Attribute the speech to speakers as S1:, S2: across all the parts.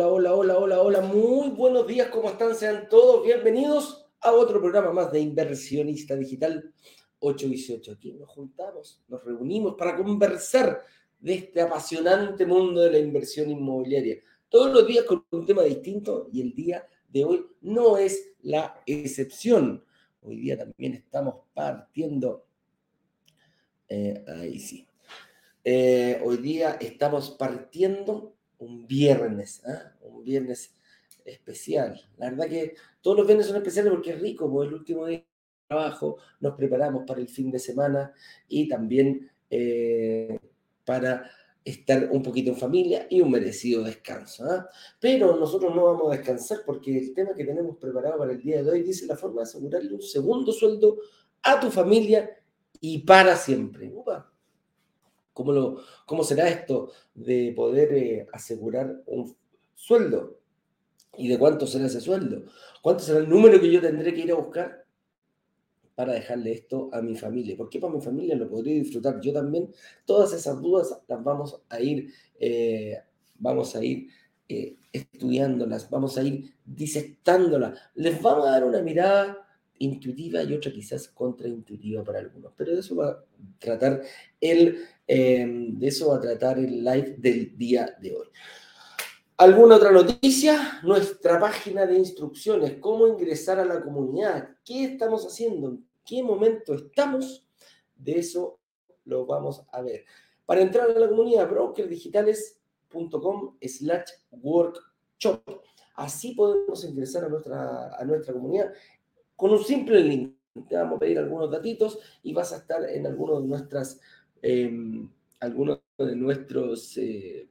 S1: Hola, hola, hola, hola, hola. Muy buenos días, ¿cómo están? Sean todos bienvenidos a otro programa más de Inversionista Digital 818. Aquí nos juntamos, nos reunimos para conversar de este apasionante mundo de la inversión inmobiliaria. Todos los días con un tema distinto y el día de hoy no es la excepción. Hoy día también estamos partiendo. Eh, ahí sí. Eh, hoy día estamos partiendo un viernes, ¿ah? un viernes especial. La verdad que todos los viernes son especiales porque es rico, porque el último día de trabajo nos preparamos para el fin de semana y también eh, para estar un poquito en familia y un merecido descanso. ¿ah? Pero nosotros no vamos a descansar porque el tema que tenemos preparado para el día de hoy dice la forma de asegurarle un segundo sueldo a tu familia y para siempre. ¿Cómo, lo, ¿Cómo será esto de poder eh, asegurar un sueldo? ¿Y de cuánto será ese sueldo? ¿Cuánto será el número que yo tendré que ir a buscar para dejarle esto a mi familia? ¿Por qué para mi familia lo podría disfrutar yo también? Todas esas dudas las vamos a ir, eh, vamos a ir eh, estudiándolas, vamos a ir disectándolas. Les vamos a dar una mirada intuitiva y otra quizás contraintuitiva para algunos. Pero de eso va a tratar el, em, de eso va a tratar el live del día de hoy. ¿Alguna otra noticia? Nuestra página de instrucciones, cómo ingresar a la comunidad, qué estamos haciendo, en qué momento estamos, de eso lo vamos a ver. Para entrar a la comunidad, brokerdigitales.com slash workshop. Así podemos ingresar a nuestra, a nuestra comunidad con un simple link. Te vamos a pedir algunos datitos y vas a estar en algunos de nuestras, em, algunos de nuestros eh,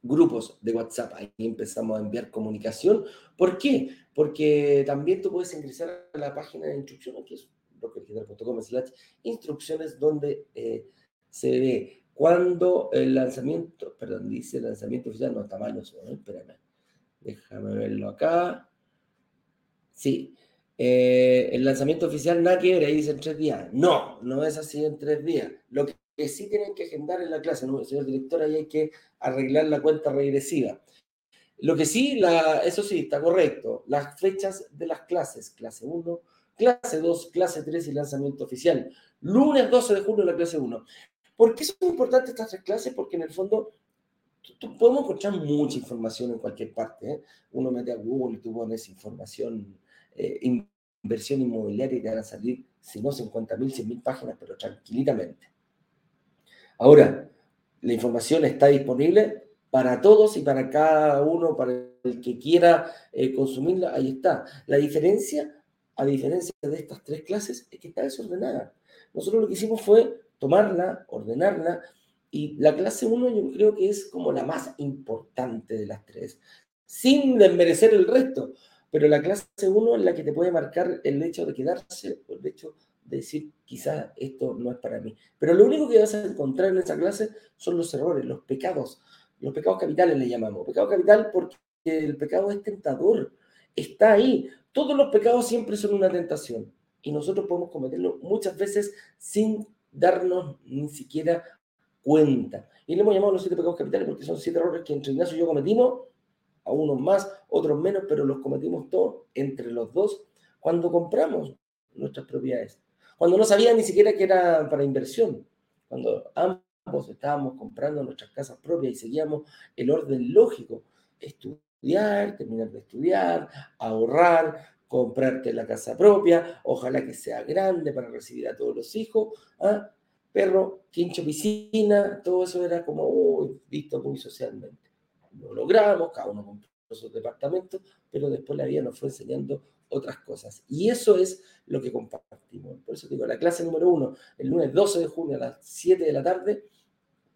S1: grupos de WhatsApp. Ahí empezamos a enviar comunicación. ¿Por qué? Porque también tú puedes ingresar a la página de instrucciones, que es brokerdigital.com slash instrucciones, donde eh, se ve cuando el lanzamiento, perdón, dice lanzamiento oficial, no mal, no, espérame, déjame verlo acá. Sí. Eh, el lanzamiento oficial nada que ahí dice en tres días. No, no es así en tres días. Lo que sí tienen que agendar en la clase, ¿no? señor director, ahí hay que arreglar la cuenta regresiva. Lo que sí, eso sí, está correcto. Las fechas de las clases, clase 1, clase 2, clase 3 y lanzamiento oficial. Lunes 12 de junio la clase 1. ¿Por qué son importantes estas tres clases? Porque en el fondo podemos encontrar mucha información en cualquier parte. ¿eh? Uno mete a Google y tú pones información eh, inversión inmobiliaria y te van a salir, si no 50 mil, 100 mil páginas, pero tranquilamente. Ahora, la información está disponible para todos y para cada uno, para el que quiera eh, consumirla, ahí está. La diferencia, a diferencia de estas tres clases, es que está desordenada. Nosotros lo que hicimos fue tomarla, ordenarla, y la clase 1 yo creo que es como la más importante de las tres, sin desmerecer el resto, pero la clase 1 es la que te puede marcar el hecho de quedarse o el hecho de decir, quizás esto no es para mí. Pero lo único que vas a encontrar en esa clase son los errores, los pecados, los pecados capitales le llamamos. Pecado capital porque el pecado es tentador, está ahí. Todos los pecados siempre son una tentación y nosotros podemos cometerlo muchas veces sin darnos ni siquiera cuenta. Y le hemos llamado los siete pecados capitales porque son siete errores que entre Ignacio y yo cometimos a unos más, otros menos, pero los cometimos todos entre los dos cuando compramos nuestras propiedades. Cuando no sabían ni siquiera que era para inversión. Cuando ambos estábamos comprando nuestras casas propias y seguíamos el orden lógico. Estudiar, terminar de estudiar, ahorrar, comprarte la casa propia, ojalá que sea grande para recibir a todos los hijos. ¿ah? Perro, quincho, piscina, todo eso era como visto muy socialmente lo logramos, cada uno compró sus departamentos, pero después la vida nos fue enseñando otras cosas. Y eso es lo que compartimos. Por eso digo, la clase número uno, el lunes 12 de junio a las 7 de la tarde,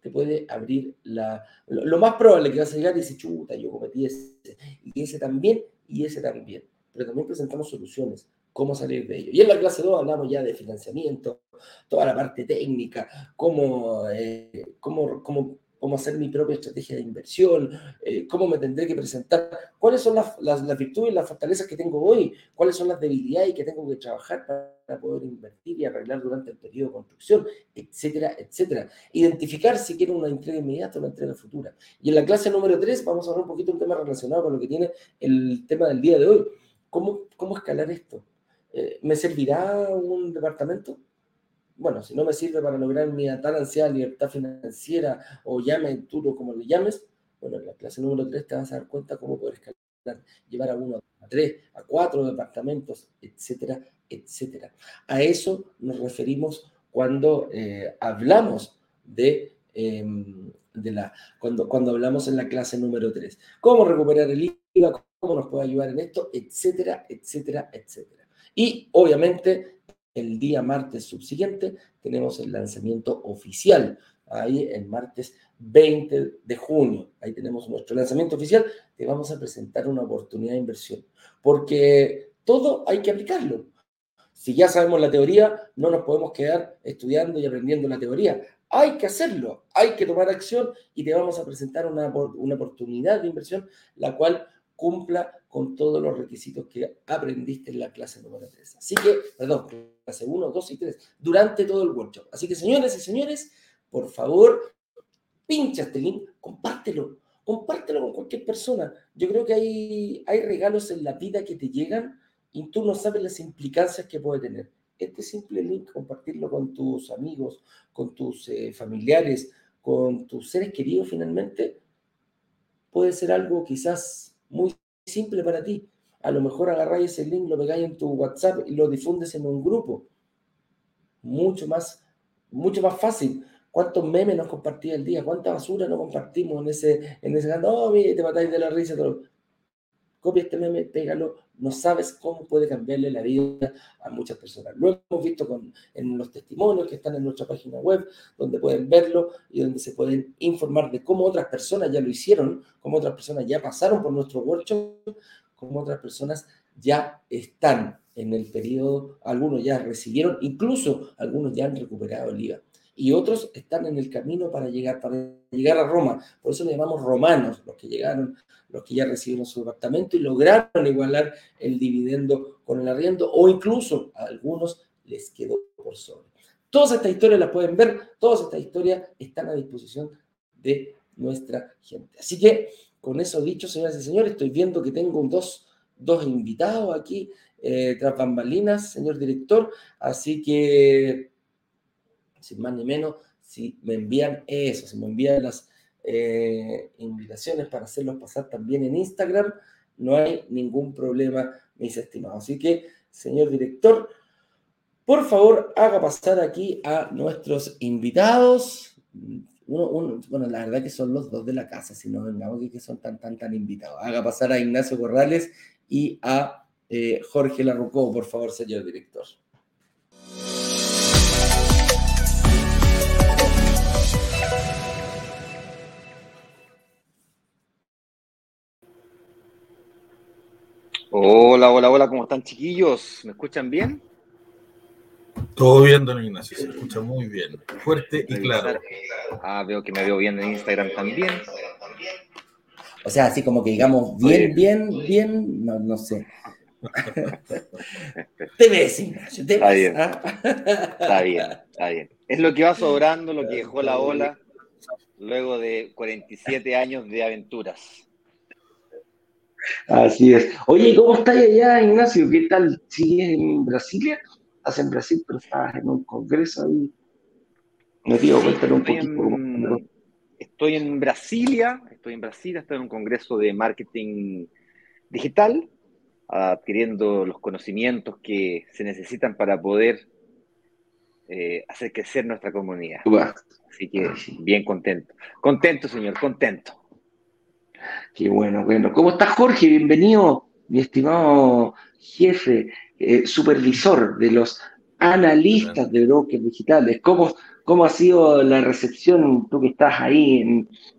S1: te puede abrir la... Lo, más probable que vas a llegar y decir, chuta, yo cometí ese, y ese también, y ese también. Pero también presentamos soluciones, cómo salir de ello. Y en la clase 2 hablamos ya de financiamiento, toda la parte técnica, cómo, eh, cómo, cómo cómo hacer mi propia estrategia de inversión, eh, cómo me tendré que presentar, cuáles son las, virtudes y las fortalezas que tengo hoy, cuáles son las debilidades que tengo que trabajar para poder invertir y arreglar durante el periodo de construcción, etcétera, etcétera. Identificar si quiero una entrega inmediata o una entrega futura. Y en la clase número 3 vamos a hablar un poquito de un tema relacionado con lo que tiene el tema del día de hoy. ¿Cómo, cómo escalar esto? Eh, ¿Me servirá un departamento? Bueno, si no me sirve para lograr mi tan libertad financiera o llame duro como le llames, bueno, en la clase número 3 te vas a dar cuenta cómo poder escalar, llevar a uno, a tres, a cuatro departamentos, etcétera, etcétera. A eso nos referimos cuando eh, hablamos de, em, de la, cuando, cuando hablamos en la clase número 3. Cómo recuperar el IVA, cómo nos puede ayudar en esto, etcétera, etcétera, etcétera. Y obviamente el día martes subsiguiente tenemos el lanzamiento oficial, ahí el martes 20 de junio. Ahí tenemos nuestro lanzamiento oficial, te vamos a presentar una oportunidad de inversión, porque todo hay que aplicarlo. Si ya sabemos la teoría, no nos podemos quedar estudiando y aprendiendo la teoría. Hay que hacerlo, hay que tomar acción y te vamos a presentar una, una oportunidad de inversión, la cual cumpla con todos los requisitos que aprendiste en la clase número 3. Así que, perdón, clase 1, 2 y 3, durante todo el workshop. Así que, señores y señores, por favor, pincha este link, compártelo, compártelo con cualquier persona. Yo creo que hay, hay regalos en la vida que te llegan y tú no sabes las implicancias que puede tener. Este simple link, compartirlo con tus amigos, con tus eh, familiares, con tus seres queridos finalmente, puede ser algo quizás muy simple para ti. A lo mejor agarráis ese link, lo pegáis en tu WhatsApp y lo difundes en un grupo. Mucho más, mucho más fácil. ¿Cuántos memes nos compartí el día? ¿Cuánta basura nos compartimos en ese, en ese oh, te matáis de la risa. Todo copia este meme, pégalo, no sabes cómo puede cambiarle la vida a muchas personas. Lo hemos visto con, en los testimonios que están en nuestra página web, donde pueden verlo y donde se pueden informar de cómo otras personas ya lo hicieron, cómo otras personas ya pasaron por nuestro workshop, cómo otras personas ya están en el periodo, algunos ya recibieron, incluso algunos ya han recuperado el IVA y otros están en el camino para llegar, para llegar a Roma. Por eso le llamamos romanos, los que llegaron, los que ya recibieron su departamento y lograron igualar el dividendo con el arriendo, o incluso a algunos les quedó por sobre. Todas estas historias las pueden ver, todas estas historias están a disposición de nuestra gente. Así que, con eso dicho, señoras y señores, estoy viendo que tengo dos, dos invitados aquí, eh, tras bambalinas, señor director, así que sin más ni menos, si me envían eso, si me envían las eh, invitaciones para hacerlos pasar también en Instagram, no hay ningún problema, mis estimados. Así que, señor director, por favor, haga pasar aquí a nuestros invitados. bueno, la verdad que son los dos de la casa, si no vengamos que son tan, tan, tan invitados. Haga pasar a Ignacio Corrales y a eh, Jorge Larrucó, por favor, señor director.
S2: Hola, hola, hola, ¿cómo están chiquillos? ¿Me escuchan bien?
S3: Todo bien, don Ignacio, se escucha muy bien, fuerte y claro.
S2: Ah, veo que me veo bien en Instagram también.
S1: O sea, así como que digamos bien, bien, bien, no, no sé. te ves, Ignacio, te
S2: está Bien. ¿ah? Está bien, está bien. Es lo que va sobrando, lo que dejó la ola luego de 47 años de aventuras.
S1: Así es. Oye, ¿cómo estás allá, Ignacio? ¿Qué tal? ¿Sigues en Brasilia? Estás en Brasil, pero estás en un congreso ahí.
S2: Me digo, un poquito. estoy en Brasilia, estoy en Brasil, estoy en un congreso de marketing digital, adquiriendo los conocimientos que se necesitan para poder eh, hacer crecer nuestra comunidad. Así que bien contento. Contento, señor, contento.
S1: Qué bueno, bueno. ¿Cómo estás, Jorge? Bienvenido, mi estimado jefe, eh, supervisor de los analistas de brokers digitales. ¿Cómo, ¿Cómo ha sido la recepción, tú que estás ahí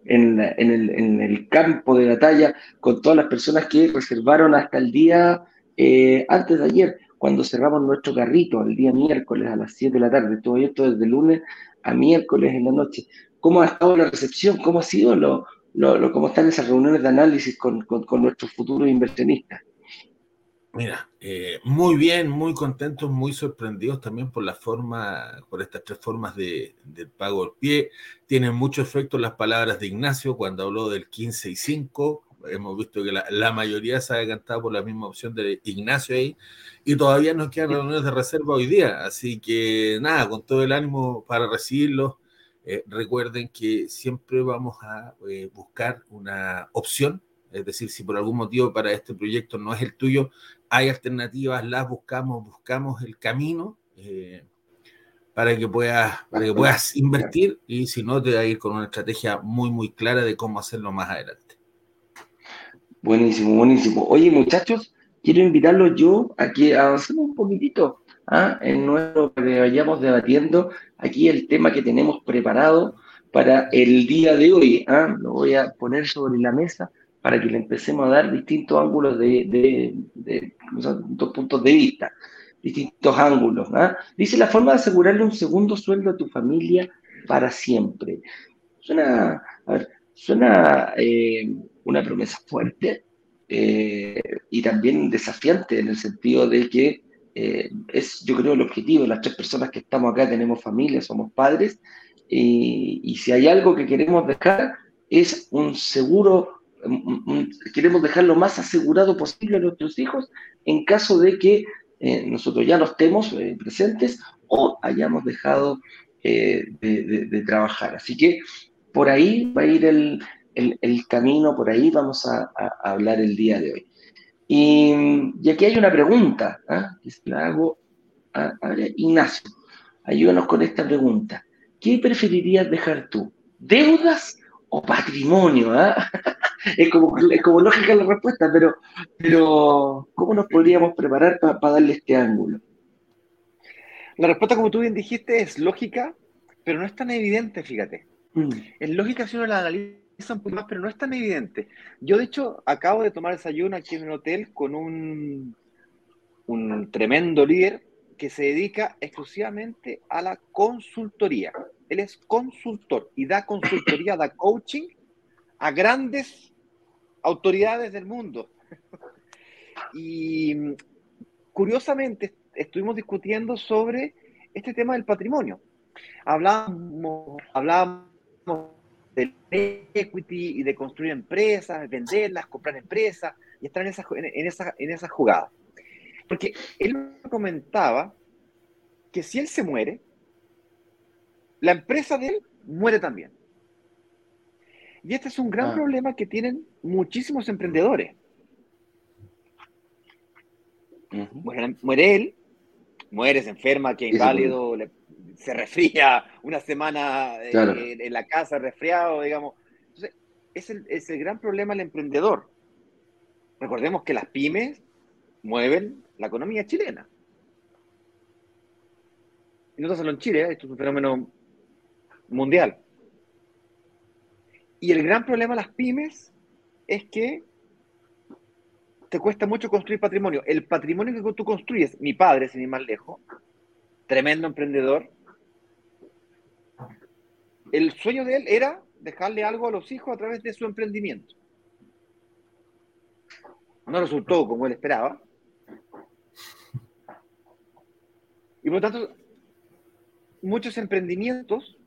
S1: en, el, campo de batalla, con todas las personas que reservaron hasta el día eh, antes de ayer, cuando cerramos nuestro carrito, el día miércoles a las 7 de la tarde? Todo esto desde lunes a miércoles en la noche. cómo ha estado la recepción, cómo ha sido lo, lo, cómo están esas reuniones de análisis con, con, nuestros futuros inversionistas.
S3: Mira, eh, muy bien, muy contentos, muy sorprendidos también por la forma, por estas tres formas de, del pago al pie. Tienen mucho efecto las palabras de Ignacio cuando habló del 15 y 5. Hemos visto que la, la mayoría se ha decantado por la misma opción de Ignacio ahí. Y todavía nos quedan reuniones de reserva hoy día. Así que nada, con todo el ánimo para recibirlos eh, recuerden que siempre vamos a eh, buscar una opción, es decir, si por algún motivo para este proyecto no es el tuyo, hay alternativas, las buscamos, buscamos el camino eh, para, que puedas, para que puedas invertir y si no, te va a ir con una estrategia muy, muy clara de cómo hacerlo más adelante.
S1: Buenísimo, buenísimo. Oye, muchachos, quiero invitarlos yo a que avancemos un poquitito ¿ah? en nuestro que vayamos debatiendo aquí el tema que tenemos preparado para el día de hoy. ¿ah? Lo voy a poner sobre la mesa para que le empecemos a dar distintos ángulos de, de, puntos de vista, distintos ángulos. ¿ah? Dice la forma de asegurarle un segundo sueldo a tu familia para siempre. Suena, suena eh, una promesa fuerte eh, y también desafiante en el sentido de que eh, es, yo creo, el objetivo. Las tres personas que estamos acá tenemos familia, somos padres, y, si hay algo que queremos dejar es un seguro, queremos dejar lo más asegurado posible a nuestros hijos en caso de que eh, nosotros ya no estemos eh, presentes o hayamos dejado de, trabajar. Así que por ahí va a ir el, camino, por ahí vamos a hablar el día de hoy. Y, aquí hay una pregunta ¿ah? que se la hago a, Ignacio. Ayúdanos con esta pregunta. ¿Qué preferirías dejar tú? ¿Deudas o patrimonio? ¿ah? es, como, como lógica la respuesta, pero, pero ¿cómo nos podríamos preparar para darle este ángulo?
S2: La respuesta, como tú bien dijiste, es lógica, pero no es tan evidente, fíjate. Mm. Es lógica si uno la analiza un más, pero no es tan evidente. Yo, de hecho, acabo de tomar desayuno aquí en el hotel con un, un tremendo líder que se dedica exclusivamente a la consultoría. Él es consultor y da consultoría, da coaching a grandes autoridades del mundo. Y curiosamente estuvimos discutiendo sobre este tema del patrimonio. Hablábamos, hablábamos del equity y de construir empresas, venderlas, comprar empresas y estar en esa, en, esa, en esa jugada. Porque él comentaba que si él se muere, la empresa de él muere también. Y este es un gran ah. problema que tienen muchísimos emprendedores. muere, él, muere, se enferma, que inválido, le, se resfría una semana eh, en, la casa, resfriado, digamos. Entonces, es el, es el gran problema del emprendedor. Recordemos que las pymes mueven la economía chilena. Y no solo en Chile, esto es un fenómeno mundial. Y el gran problema de las pymes es que te cuesta mucho construir patrimonio. El patrimonio que tú construyes, mi padre, sin ir más lejos, tremendo emprendedor, el sueño de él era dejarle algo a los hijos a través de su emprendimiento. No resultó como él esperaba. Y por lo tanto, muchos emprendimientos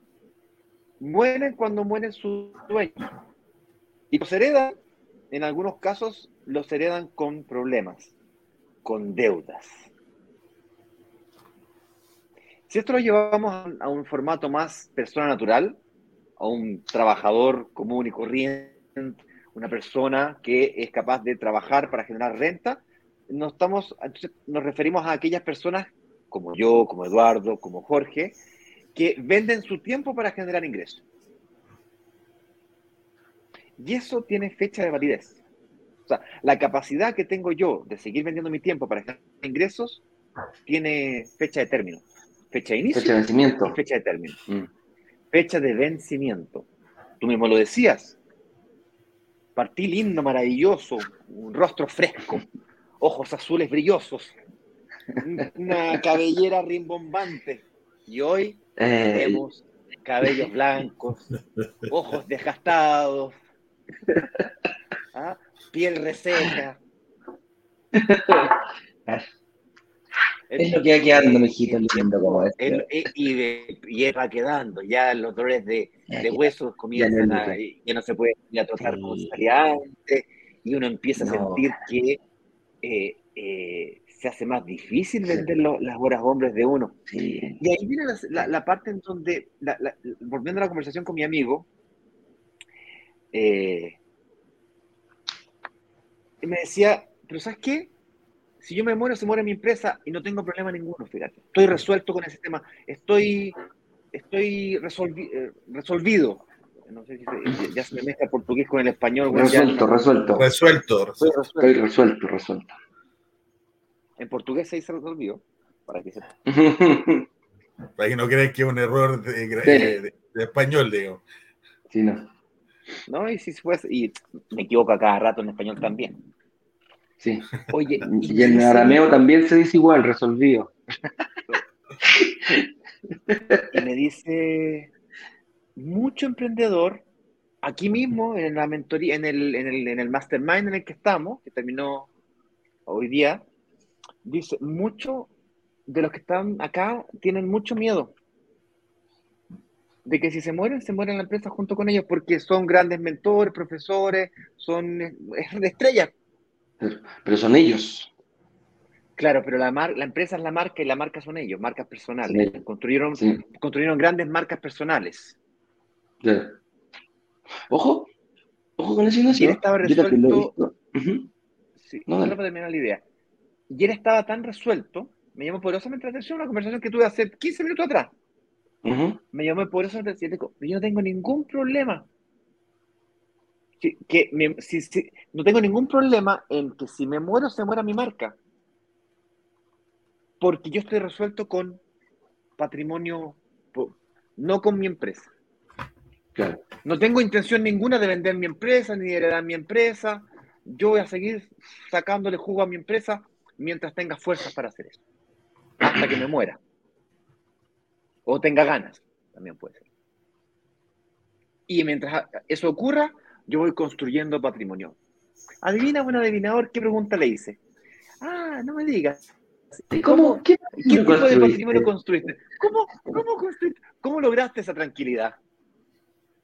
S2: mueren cuando mueren sus dueños. Y los heredan, en algunos casos, los heredan con problemas, con deudas. Si esto lo llevamos a un formato más persona natural, a un trabajador común y corriente, una persona que es capaz de trabajar para generar renta, nos, estamos, nos referimos a aquellas personas como yo, como Eduardo, como Jorge, que venden su tiempo para generar ingresos. Y eso tiene fecha de validez. O sea, la capacidad que tengo yo de seguir vendiendo mi tiempo para generar ingresos tiene fecha de término fecha de inicio
S1: fecha de vencimiento.
S2: y fecha de término. Mm. Fecha de vencimiento. Tú mismo lo decías. Partí lindo, maravilloso, un rostro fresco, ojos azules brillosos, una cabellera rimbombante. Y hoy eh, hemos cabellos blancos, ojos desgastados, ¿ah? piel reseca.
S1: Es lo que va quedando, mijito, lindo como
S2: este. y, y, va quedando, ya los dolores de, de huesos comienzan a, ya no se puede ya trotar como antes, y uno empieza a sentir que eh, eh, se hace más difícil vender las horas hombres de uno. Y ahí viene la, parte en donde, volviendo a la conversación con mi amigo, eh, me decía, pero ¿sabes qué? Si yo me muero, se muere mi empresa y no tengo problema ninguno, fíjate. Estoy resuelto con ese tema. Estoy, estoy eh, resolvido. No sé si ya se me mezcla portugués con el español.
S1: Resuelto, resuelto.
S3: Resuelto,
S1: resuelto. Estoy resuelto, resuelto.
S2: En portugués se dice resolvido, para que
S3: Para que no crean que es un error de, español, digo.
S1: Sí, no.
S2: No, y si fuese, y me equivoco a cada rato en español también.
S1: Sí. Oye, y, en arameo también se dice igual, resolvido.
S2: Y me dice, mucho emprendedor, aquí mismo en la mentoría, en el, en el, en el mastermind en el que estamos, que terminó hoy día, dice, mucho de los que están acá tienen mucho miedo de que si se mueren, se mueren la empresa junto con ellos, porque son grandes mentores, profesores, son estrellas.
S1: Pero, son ellos.
S2: Claro, pero la, la empresa es la marca y la marca son ellos, marcas personales. Construyeron, construyeron grandes marcas personales.
S1: Ojo, ojo con eso.
S2: Y él estaba resuelto. sí, no, para terminar la idea. Y él estaba tan resuelto, me llamó poderosamente la atención una conversación que tuve hace 15 minutos atrás. Me llamó poderosamente la atención. Yo no tengo ningún problema que, no tengo ningún problema en que si me muero, se muera mi marca. Porque yo estoy resuelto con patrimonio, no con mi empresa. No tengo intención ninguna de vender mi empresa ni de heredar mi empresa. Yo voy a seguir sacándole jugo a mi empresa mientras tenga fuerzas para hacer eso. Hasta que me muera. O tenga ganas, también puede ser. Y mientras eso ocurra, yo voy construyendo patrimonio. Adivina, buen adivinador, ¿qué pregunta le hice? Ah, no me digas. ¿Cómo, ¿Qué, tipo de patrimonio construiste? ¿Cómo, cómo, construiste? ¿Cómo lograste esa tranquilidad?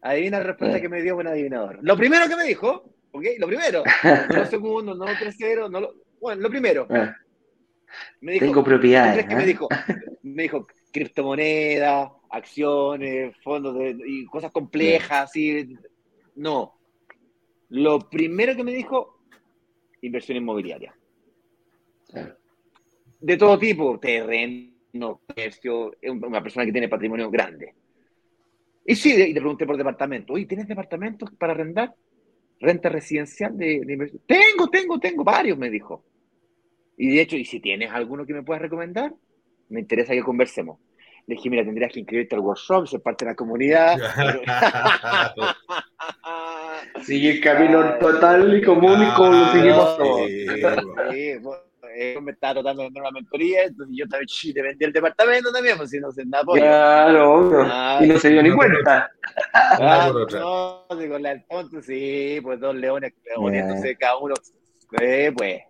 S2: Adivina la respuesta eh. que me dio buen adivinador. Lo primero que me dijo, ¿ok? Lo primero. No lo segundo, no lo tercero, no lo... Bueno, lo primero. Eh.
S1: Me dijo, Tengo propiedad.
S2: me dijo? Me dijo criptomonedas, acciones, fondos de, y cosas complejas, y No, lo primero que me dijo, inversión inmobiliaria. De todo tipo, terreno, precio, una persona que tiene patrimonio grande. Y sí, y le pregunté por departamento. Oye, ¿tienes departamentos para arrendar? ¿Renta residencial de, inversión? Tengo, tengo, tengo varios, me dijo. Y de hecho, ¿y si tienes alguno que me puedas recomendar? Me interesa que conversemos. Le dije, mira, tendrías que inscribirte al workshop, ser parte de la comunidad.
S1: Sigue el camino total y común y como lo seguimos todos.
S2: me estaba tratando de vender una mentoría, entonces yo también te vendí el departamento también, pues si no se nada
S1: Claro, ah, y no se dio ni cuenta.
S2: Ah, no, digo, la Alfonso, sí, pues dos leones poniéndose cada uno, eh, pues.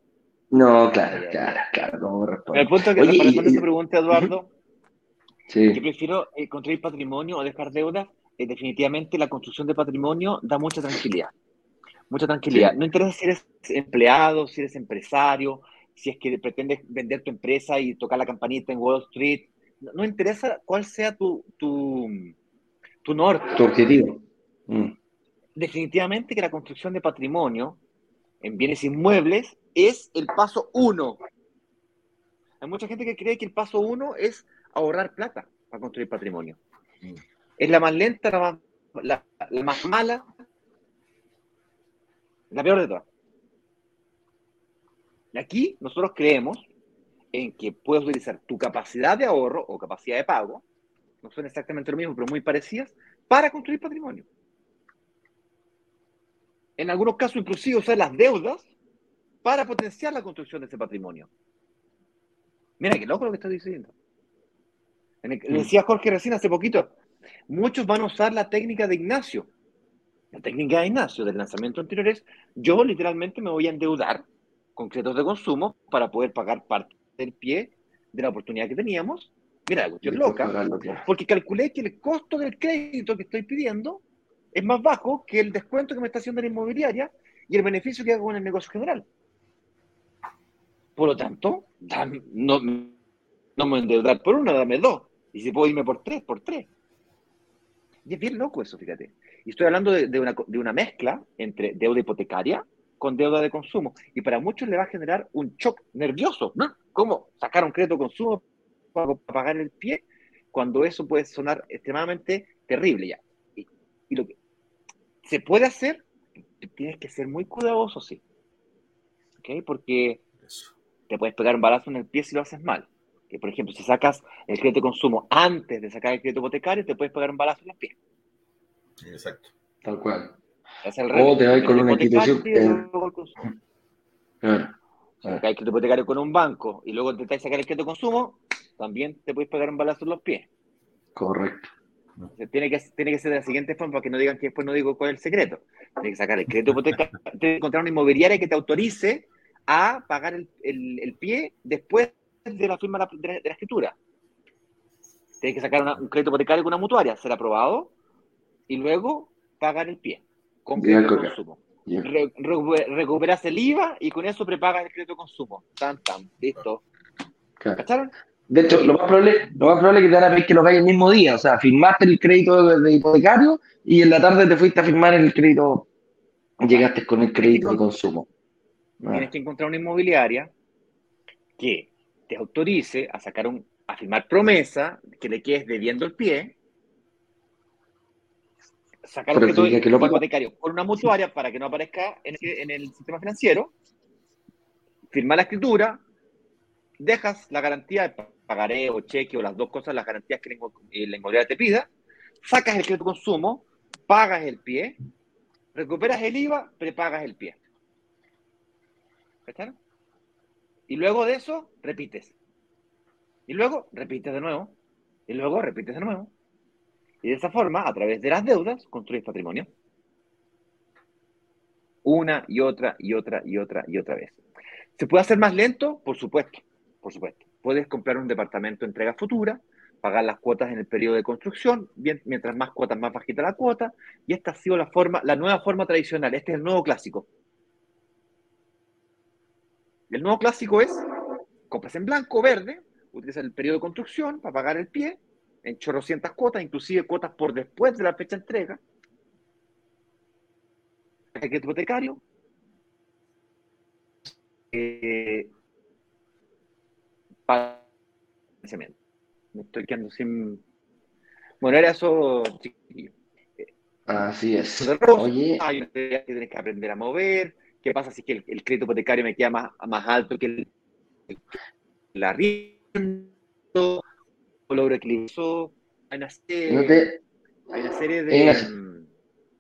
S1: No, claro, claro, claro, como
S2: El punto que Oye, para responder esa pregunta, Eduardo, sí. que prefiero eh, construir patrimonio o dejar deuda eh, definitivamente la construcción de patrimonio da mucha tranquilidad. Mucha tranquilidad. No interesa si eres empleado, si eres empresario, si es que pretendes vender tu empresa y tocar la campanita en Wall Street. No, interesa cuál sea tu, tu, tu norte.
S1: Tu objetivo. Mm.
S2: Definitivamente que la construcción de patrimonio en bienes inmuebles es el paso uno. Hay mucha gente que cree que el paso uno es ahorrar plata para construir patrimonio. Mm. Es la más lenta, la más, mala, la peor de todas. Aquí nosotros creemos en que puedes utilizar tu capacidad de ahorro o capacidad de pago, no son exactamente lo mismo, pero muy parecidas, para construir patrimonio. En algunos casos, inclusive, usar las deudas para potenciar la construcción de ese patrimonio. Mira qué loco lo que estás diciendo. Mm. Decía Jorge recién hace poquito, Muchos van a usar la técnica de Ignacio. La técnica de Ignacio del lanzamiento anterior es, yo literalmente me voy a endeudar con créditos de consumo para poder pagar parte del pie de la oportunidad que teníamos. Mira, la cuestión loca, porque calculé que el costo del crédito que estoy pidiendo es más bajo que el descuento que me está haciendo la inmobiliaria y el beneficio que hago con el negocio general. Por lo tanto, no, no me endeudar por uno, dame dos. Y si puedo irme por tres, por tres. Y es bien loco eso, fíjate. Y estoy hablando de, una, de una mezcla entre deuda hipotecaria con deuda de consumo. Y para muchos le va a generar un shock nervioso. ¿Cómo sacar un crédito de consumo para pagar el pie? Cuando eso puede sonar extremadamente terrible ya. Y, y lo que se puede hacer, tienes que ser muy cuidadoso, sí. ¿Ok? Porque te puedes pegar un balazo en el pie si lo haces mal. Que, por ejemplo, si sacas el crédito de consumo antes de sacar el crédito hipotecario, te puedes pegar un balazo en el pie.
S3: Exacto.
S1: Tal cual. o te vas con una institución.
S2: Sacas el crédito hipotecario con un banco y luego intentáis sacar el crédito de consumo, también te puedes pegar un balazo en los pies.
S1: Correcto.
S2: tiene, que, tiene que ser de la siguiente forma para que no digan que después no digo cuál es el secreto. Tienes que sacar el crédito hipotecario, tienes que encontrar una inmobiliaria que te autorice a pagar el, el, pie después de la firma de la, escritura. Tienes que sacar un crédito hipotecario con una mutuaria, ser aprobado y luego pagar el pie con crédito de consumo. recuperas el IVA y con eso prepagas el crédito de consumo. Tan, tan, listo.
S1: ¿Cacharon? De hecho, lo más probable, lo más probable es que te van a que lo pagues el mismo día. O sea, firmaste el crédito de, hipotecario y en la tarde te fuiste a firmar el crédito, llegaste con el crédito de consumo.
S2: Tienes que encontrar una inmobiliaria que te autorice a sacar un, a firmar promesa, que le quedes debiendo el pie, sacar un crédito hipotecario por una mutuaria para que no aparezca en el, en el sistema financiero, firmar la escritura, dejas la garantía de pagaré o cheque o las dos cosas, las garantías que la inmobiliaria te pida, sacas el crédito consumo, pagas el pie, recuperas el IVA, prepagas el pie. ¿Cacharon? Y luego de eso, repites. Y luego repites de nuevo. Y luego repites de nuevo. Y de esa forma, a través de las deudas, construyes patrimonio. Una y otra y otra y otra y otra vez. ¿Se puede hacer más lento? Por supuesto, por supuesto. Puedes comprar un departamento de entrega futura, pagar las cuotas en el periodo de construcción, mientras más cuotas, más bajita la cuota, y esta ha sido la forma, la nueva forma tradicional, este es el nuevo clásico. El nuevo clásico es, compras en blanco, verde, utilizas el periodo de construcción para pagar el pie, en chorrocientas cuotas, inclusive cuotas por después de la fecha de entrega. El hipotecario. Eh, Me estoy quedando sin. Bueno, era eso, chiquillo.
S1: Así es.
S2: Oye. Hay que tienes que aprender a mover. ¿Qué pasa si el, el crédito hipotecario me queda más, más alto que el, el arriendo? O logro equilibrio. Hay una serie, hay una serie de,
S1: mm,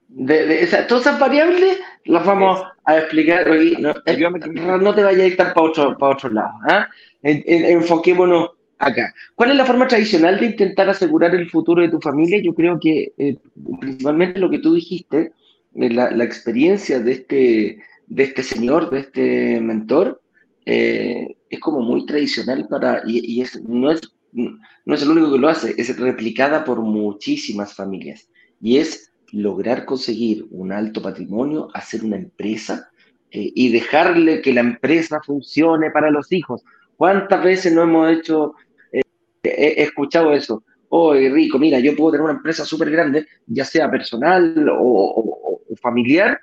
S1: de, de esa, todas esas variables las vamos a explicar hoy. No, no te vayas a ir para otro, para otro lado. ¿ah? enfoquémonos acá. ¿Cuál es la forma tradicional de intentar asegurar el futuro de tu familia? Yo creo que eh, principalmente lo que tú dijiste, eh, la, la, experiencia de este, de este señor, de este mentor, eh, es como muy tradicional para, y, es, no, es, no es el único que lo hace, es replicada por muchísimas familias. Y es lograr conseguir un alto patrimonio, hacer una empresa eh, y dejarle que la empresa funcione para los hijos. ¿Cuántas veces no hemos hecho, eh, he, escuchado eso? Oh, rico, mira, yo puedo tener una empresa súper grande, ya sea personal o familiar,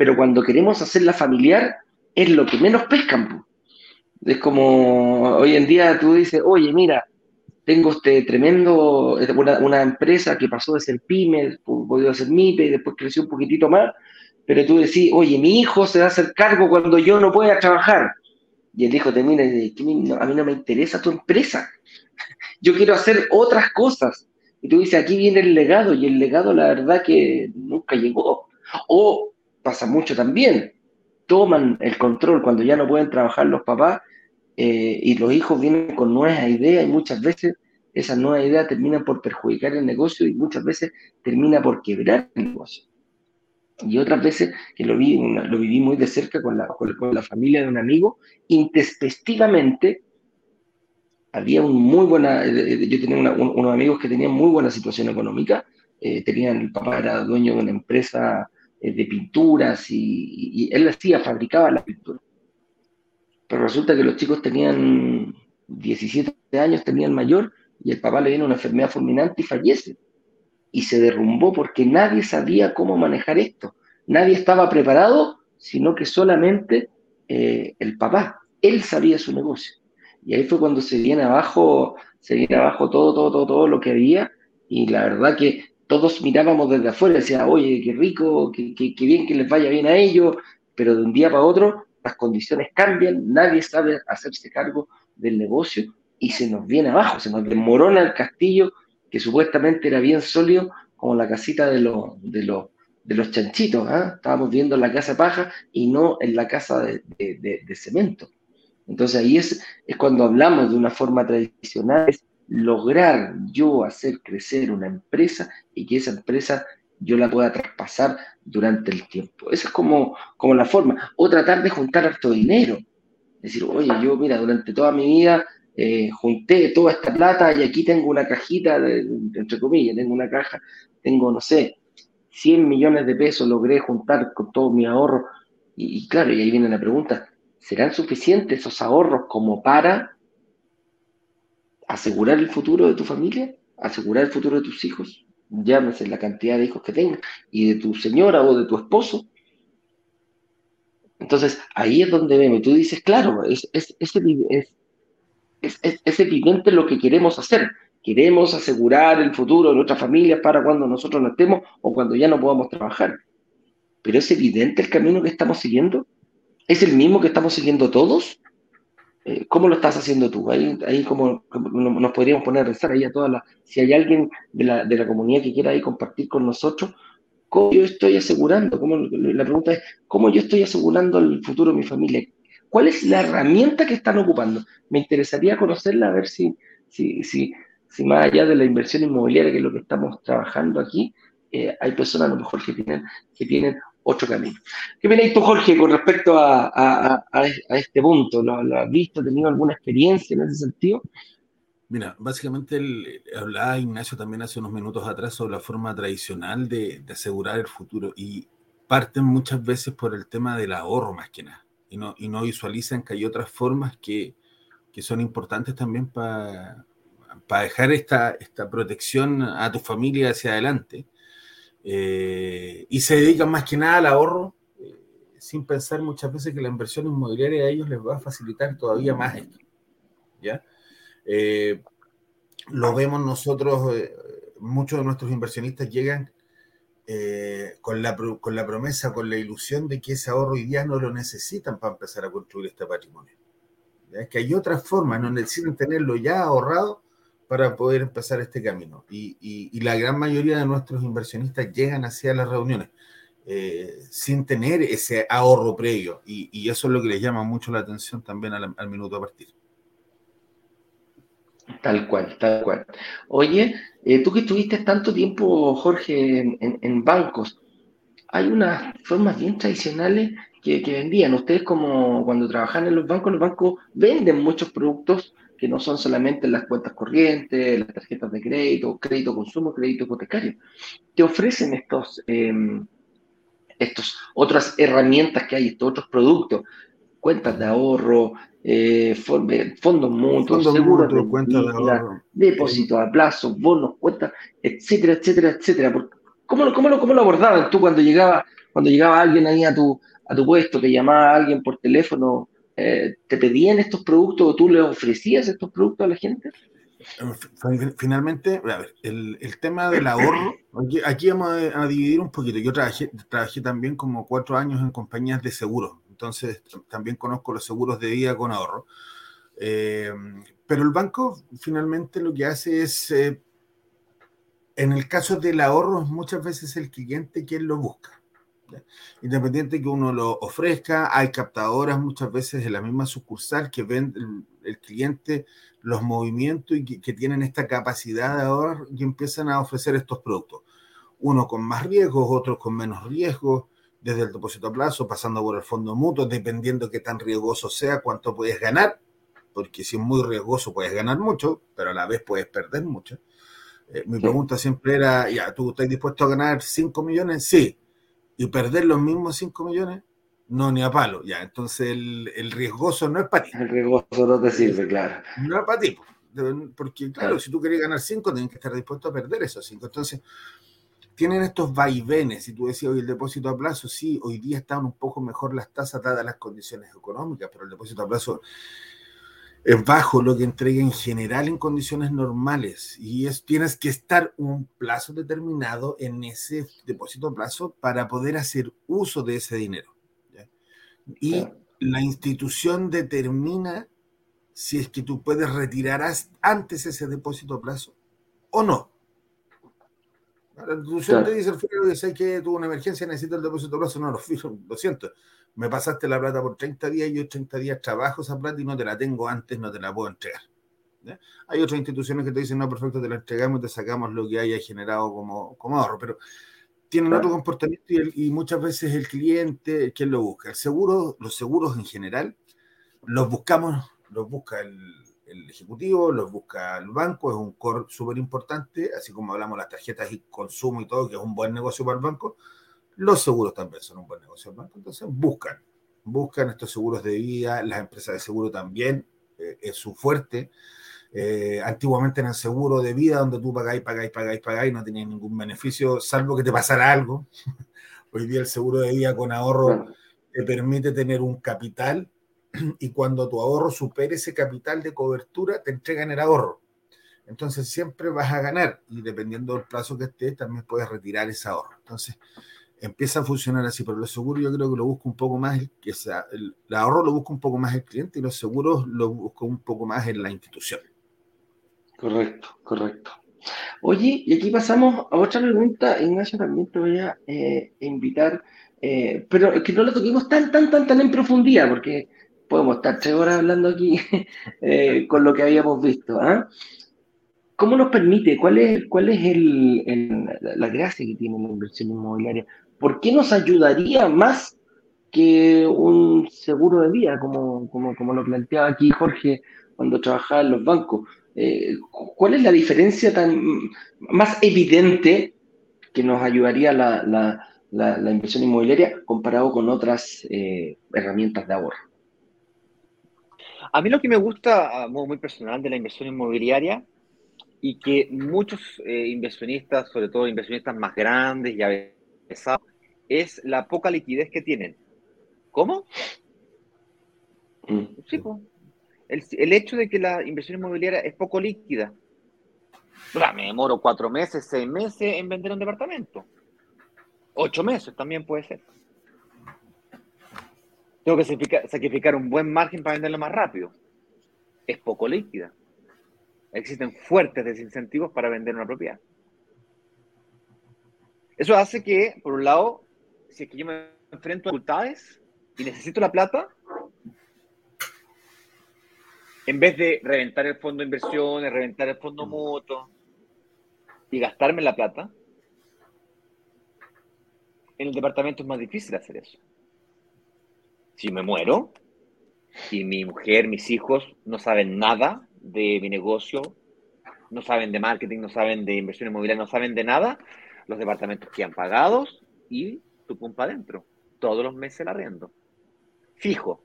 S1: pero cuando queremos hacerla familiar es lo que menos pescan. Es como hoy en día tú dices, oye, mira, tengo este tremendo, una, empresa que pasó de ser pyme, podido ser MIPE y después creció un poquitito más, pero tú decís, oye, mi hijo se va a hacer cargo cuando yo no pueda trabajar. Y el hijo te mira y dice, a mí no me interesa tu empresa, yo quiero hacer otras cosas. Y tú dices, aquí viene el legado, y el legado la verdad que nunca llegó. O pasa mucho también. Toman el control cuando ya no pueden trabajar los papás eh, y los hijos vienen con nuevas ideas y muchas veces esa nueva idea termina por perjudicar el negocio y muchas veces termina por quebrar el negocio. Y otras veces, que lo, vi, lo viví muy de cerca con la, con la familia de un amigo, intespectivamente había un muy buena, eh, eh, yo tenía unos amigos que tenían muy buena situación económica, tenían, el papá era dueño de una empresa de pinturas y, él hacía, fabricaba las pinturas. Pero resulta que los chicos tenían 17 años, tenían mayor, y el papá le viene una enfermedad fulminante y fallece. Y se derrumbó porque nadie sabía cómo manejar esto. Nadie estaba preparado, sino que solamente el papá. Él sabía su negocio. Y ahí fue cuando se viene abajo, se viene abajo todo, todo, todo, todo lo que había. Y la verdad que todos mirábamos desde afuera, decía, oye, qué rico, qué, qué, bien que les vaya bien a ellos, pero de un día para otro las condiciones cambian, nadie sabe hacerse cargo del negocio y se nos viene abajo, se nos desmorona el castillo que supuestamente era bien sólido, como la casita de los, de los, de los chanchitos. ¿ah? Estábamos viendo en la casa paja y no en la casa de, de, cemento. Entonces ahí es, es cuando hablamos de una forma tradicional, lograr yo hacer crecer una empresa y que esa empresa yo la pueda traspasar durante el tiempo. Esa es como, como la forma. O tratar de juntar harto dinero. Decir, oye, yo mira, durante toda mi vida eh, junté toda esta plata y aquí tengo una cajita, entre comillas, tengo una caja, tengo, no sé, 100 millones de pesos logré juntar con todo mi ahorro. y claro, y ahí viene la pregunta, ¿serán suficientes esos ahorros como para asegurar el futuro de tu familia? ¿Asegurar el futuro de tus hijos? Llámese la cantidad de hijos que tengas y de tu señora o de tu esposo. Entonces, ahí es donde vemos. Tú dices, claro, es, es, es, evidente lo que queremos hacer. Queremos asegurar el futuro de nuestra familia para cuando nosotros no estemos o cuando ya no podamos trabajar. Pero es evidente el camino que estamos siguiendo. ¿Es el mismo que estamos siguiendo todos? Eh, ¿Cómo lo estás haciendo tú? Ahí, ahí como, nos podríamos poner a pensar ahí a todas las... Si hay alguien de la, de la comunidad que quiera ahí compartir con nosotros, ¿cómo yo estoy asegurando? ¿Cómo, la pregunta es, ¿cómo yo estoy asegurando el futuro de mi familia? ¿Cuál es la herramienta que están ocupando? Me interesaría conocerla, a ver si, si, si, si más allá de la inversión inmobiliaria, que es lo que estamos trabajando aquí, eh, hay personas a lo mejor que tienen, que tienen otro camino. ¿Qué opináis tú, Jorge, con respecto a, este punto? ¿Lo, has visto? ¿Has tenido alguna experiencia en ese sentido?
S3: Mira, básicamente el, hablaba Ignacio también hace unos minutos atrás sobre la forma tradicional de, asegurar el futuro y parten muchas veces por el tema del ahorro más que nada y no, y no visualizan que hay otras formas que, que son importantes también para dejar esta, esta protección a tu familia hacia adelante eh, y se dedican más que nada al ahorro, eh, sin pensar muchas veces que la inversión inmobiliaria a ellos les va a facilitar todavía más esto. ¿ya? Eh, lo vemos nosotros, muchos de nuestros inversionistas llegan con, la, con la promesa, con la ilusión de que ese ahorro hoy día no lo necesitan para empezar a construir este patrimonio. Es que hay otras formas, no necesitan tenerlo ya ahorrado para poder empezar este camino. Y, la gran mayoría de nuestros inversionistas llegan hacia las reuniones eh, sin tener ese ahorro previo. Y, eso es lo que les llama mucho la atención también al, minuto a partir.
S1: Tal cual, tal cual. Oye, eh, tú que estuviste tanto tiempo, Jorge, en, bancos, hay unas formas bien tradicionales que, vendían. Ustedes como cuando trabajan en los bancos, los bancos venden muchos productos que no son solamente las cuentas corrientes, las tarjetas de crédito, crédito consumo, crédito hipotecario. Te ofrecen estos, em, estos otras herramientas que hay, estos otros productos, cuentas de ahorro, eh, fondos mutuos, seguros de, cuentas de ahorro. depósitos a plazo, bonos, cuentas, etcétera, etcétera, etcétera. ¿Cómo, cómo, cómo lo abordaban tú cuando llegaba, cuando llegaba alguien ahí a tu, a tu puesto, que llamaba a alguien por teléfono eh, ¿te pedían estos productos o tú le ofrecías estos productos a la gente?
S3: Finalmente, el, tema del ahorro, aquí, vamos a, dividir un poquito. Yo trabajé, trabajé también como cuatro años en compañías de seguros, entonces también conozco los seguros de vida con ahorro. Eh, pero el banco finalmente lo que hace es, eh, en el caso del ahorro, muchas veces el cliente quien lo busca. Independiente que uno lo ofrezca, hay captadoras muchas veces de la misma sucursal que venden el, cliente los movimientos y que, tienen esta capacidad de ahorrar y empiezan a ofrecer estos productos. Uno con más riesgos, otros con menos riesgos, desde el depósito a plazo, pasando por el fondo mutuo, dependiendo qué tan riesgoso sea, cuánto puedes ganar, porque si es muy riesgoso puedes ganar mucho, pero a la vez puedes perder mucho. Eh, mi pregunta siempre era, ya, ¿tú estás dispuesto a ganar 5 millones? Sí. ¿Y perder los mismos 5 millones? No, ni a palo. Ya, entonces el, riesgoso no es para ti.
S1: El riesgoso no te sirve, claro.
S3: No es para ti. Porque, claro, si tú quieres ganar 5, tienes que estar dispuesto a perder esos 5. Entonces, tienen estos vaivenes. Si tú decías hoy el depósito a plazo, sí, hoy día están un poco mejor las tasas dadas las condiciones económicas, pero el depósito a plazo es bajo lo que entrega en general en condiciones normales y es, tienes que estar un plazo determinado en ese depósito a plazo para poder hacer uso de ese dinero. Y la institución determina si es que tú puedes retirar antes ese depósito plazo o no. La institución te dice, el que tuvo una emergencia, necesita el depósito plazo. No, lo, lo siento me pasaste la plata por 30 días y yo 30 días trabajo esa plata y no te la tengo antes, no te la puedo entregar. Hay otras instituciones que te dicen, no, perfecto, te la entregamos y te sacamos lo que haya generado como, como ahorro, pero tienen otro comportamiento y, muchas veces el cliente, ¿quién lo busca? El seguro, los seguros en general, los buscamos, los busca el, el ejecutivo, los busca el banco, es un core súper importante, así como hablamos las tarjetas y consumo y todo, que es un buen negocio para el banco, los seguros también son un buen negocio, Entonces buscan, buscan estos seguros de vida, las empresas de seguro también, eh, es su fuerte. Eh, antiguamente eran seguros de vida donde tú pagáis, pagáis, pagáis, pagáis, no tenías ningún beneficio, salvo que te pasara algo. Hoy día el seguro de vida con ahorro te permite tener un capital y cuando tu ahorro supere ese capital de cobertura, te entregan el ahorro. Entonces siempre vas a ganar y dependiendo del plazo que estés, también puedes retirar ese ahorro. Entonces, empieza a funcionar así, pero los seguros yo creo que lo busca un poco más, que sea, el, ahorro lo busca un poco más el cliente y los seguros lo busca un poco más en la institución.
S1: Correcto, correcto. Oye, y aquí pasamos a otra pregunta, Ignacio, también te voy a eh, invitar, eh, pero que no lo toquemos tan, tan, tan, tan en profundidad, porque podemos estar tres horas hablando aquí eh, con lo que habíamos visto. ¿ah? ¿Cómo nos permite? ¿Cuál es, cuál es el, la gracia que tiene la inversión inmobiliaria? ¿Por qué nos ayudaría más que un seguro de vida, como, como, lo planteaba aquí Jorge cuando trabajaba en los bancos? Eh, ¿Cuál es la diferencia tan más evidente que nos ayudaría la, inversión inmobiliaria comparado con otras eh, herramientas de ahorro?
S2: A mí lo que me gusta, muy personal, de la inversión inmobiliaria y que muchos eh, inversionistas, sobre todo inversionistas más grandes y avesados, es la poca liquidez que tienen. ¿Cómo? Mm. Sí, el, hecho de que la inversión inmobiliaria es poco líquida. me demoro cuatro meses, seis meses en vender un departamento. Ocho meses también puede ser. Tengo que sacrificar un buen margen para venderlo más rápido. Es poco líquida. Existen fuertes desincentivos para vender una propiedad. Eso hace que, por un lado, si es que yo me enfrento a dificultades y necesito la plata, en vez de reventar el fondo de inversiones, reventar el fondo mutuo y gastarme la plata, en el departamento es más difícil hacer eso. Si me muero y mi mujer, mis hijos no saben nada de mi negocio, no saben de marketing, no saben de inversión inmobiliaria, no saben de nada, los departamentos quedan pagados y tu compa adentro. Todos los meses el arriendo. Fijo.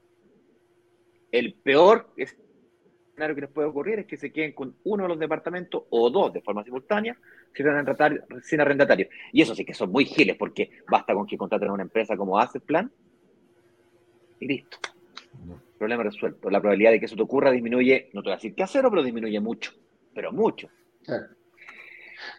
S2: El peor escenario que les puede ocurrir es que se queden con uno de los departamentos o dos de forma simultánea sin arrendatario. Y eso sí que son muy giles porque basta con que contraten a una empresa como Asset Plan y listo. Problema resuelto. La probabilidad de que eso te ocurra disminuye, no te voy a decir que a cero, pero disminuye mucho. Pero mucho.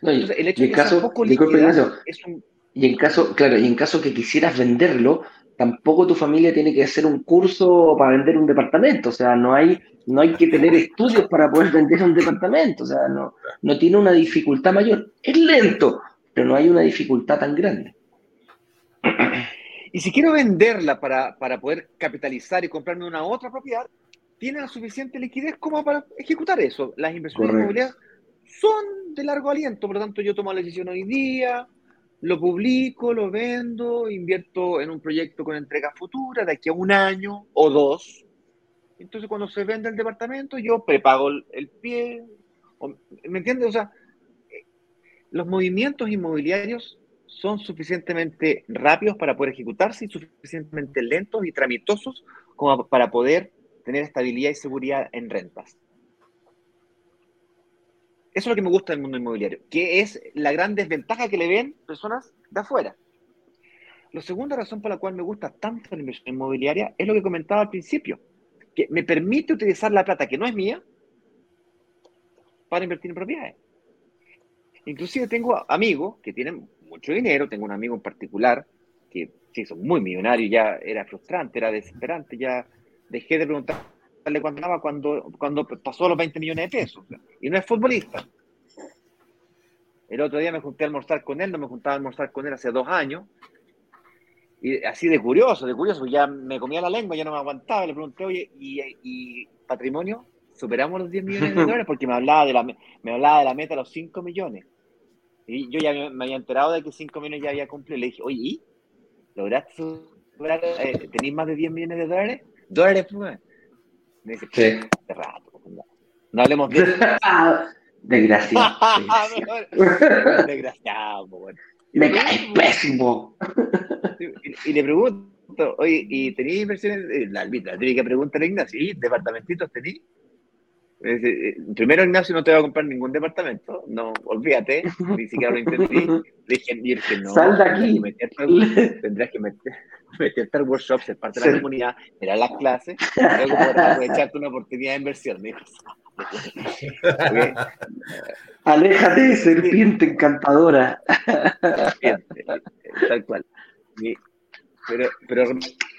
S1: el hecho de que caso, poco es un y en caso, claro, y en caso que quisieras venderlo, tampoco tu familia tiene que hacer un curso para vender un departamento. O sea, no hay, no hay que tener estudios para poder vender un departamento. O sea, no, no tiene una dificultad mayor. Es lento, pero no hay una dificultad tan grande.
S2: Y si quiero venderla para, para poder capitalizar y comprarme una otra propiedad, tiene la suficiente liquidez como para ejecutar eso. Las inversiones inmobiliarias son de largo aliento, por lo tanto yo tomo la decisión hoy día, lo publico, lo vendo, invierto en un proyecto con entrega futura de aquí a un año o dos. Entonces cuando se vende el departamento yo prepago el, pie, ¿me entiendes? O sea, los movimientos inmobiliarios son suficientemente rápidos para poder ejecutarse y suficientemente lentos y tramitosos como para poder tener estabilidad y seguridad en rentas. Eso es lo que me gusta del mundo inmobiliario, que es la gran desventaja que le ven personas de afuera. La segunda razón por la cual me gusta tanto la inversión inmobiliaria es lo que comentaba al principio, que me permite utilizar la plata que no es mía para invertir en propiedades. Inclusive tengo amigos que tienen mucho dinero, tengo un amigo en particular que se hizo muy millonario, ya era frustrante, era desesperante, ya dejé de preguntar cuando ganaba cuando, cuando pasó los 20 millones de pesos. Y no es futbolista. El otro día me junté a almorzar con él, no me juntaba a almorzar con él hace dos años. Y así de curioso, de curioso, ya me comía la lengua, ya no me aguantaba. Le pregunté, oye, ¿y, patrimonio? ¿Superamos los 10 millones de dólares? Porque me hablaba de la, me hablaba de la meta los 5 millones. Y yo ya me, había enterado de que 5 millones ya había cumplido. Le dije, oye, ¿y? ¿Lograste superar? Eh, ¿Tenéis más de 10 millones de dólares? ¿Dólares, pues? Dice, sí. de rato. No hablemos bien.
S4: Desgraciado.
S2: Desgraciado, bueno.
S4: Me cae pésimo.
S2: Y, le pregunto, oye, ¿y tenéis inversiones? Eh, la, la típica pregunta de Ignacio, ¿y departamentitos tenéis? Eh, primero, Ignacio, no te va a comprar ningún departamento. No, olvídate, ni siquiera lo entendí. Le dije, no.
S4: Sal de aquí.
S2: Tendrías que meter, meterte al workshop, ser parte de la comunidad, mirar las clases, luego poder aprovecharte una oportunidad de inversión. Me
S4: Aléjate, serpiente encantadora.
S2: tal cual. pero, pero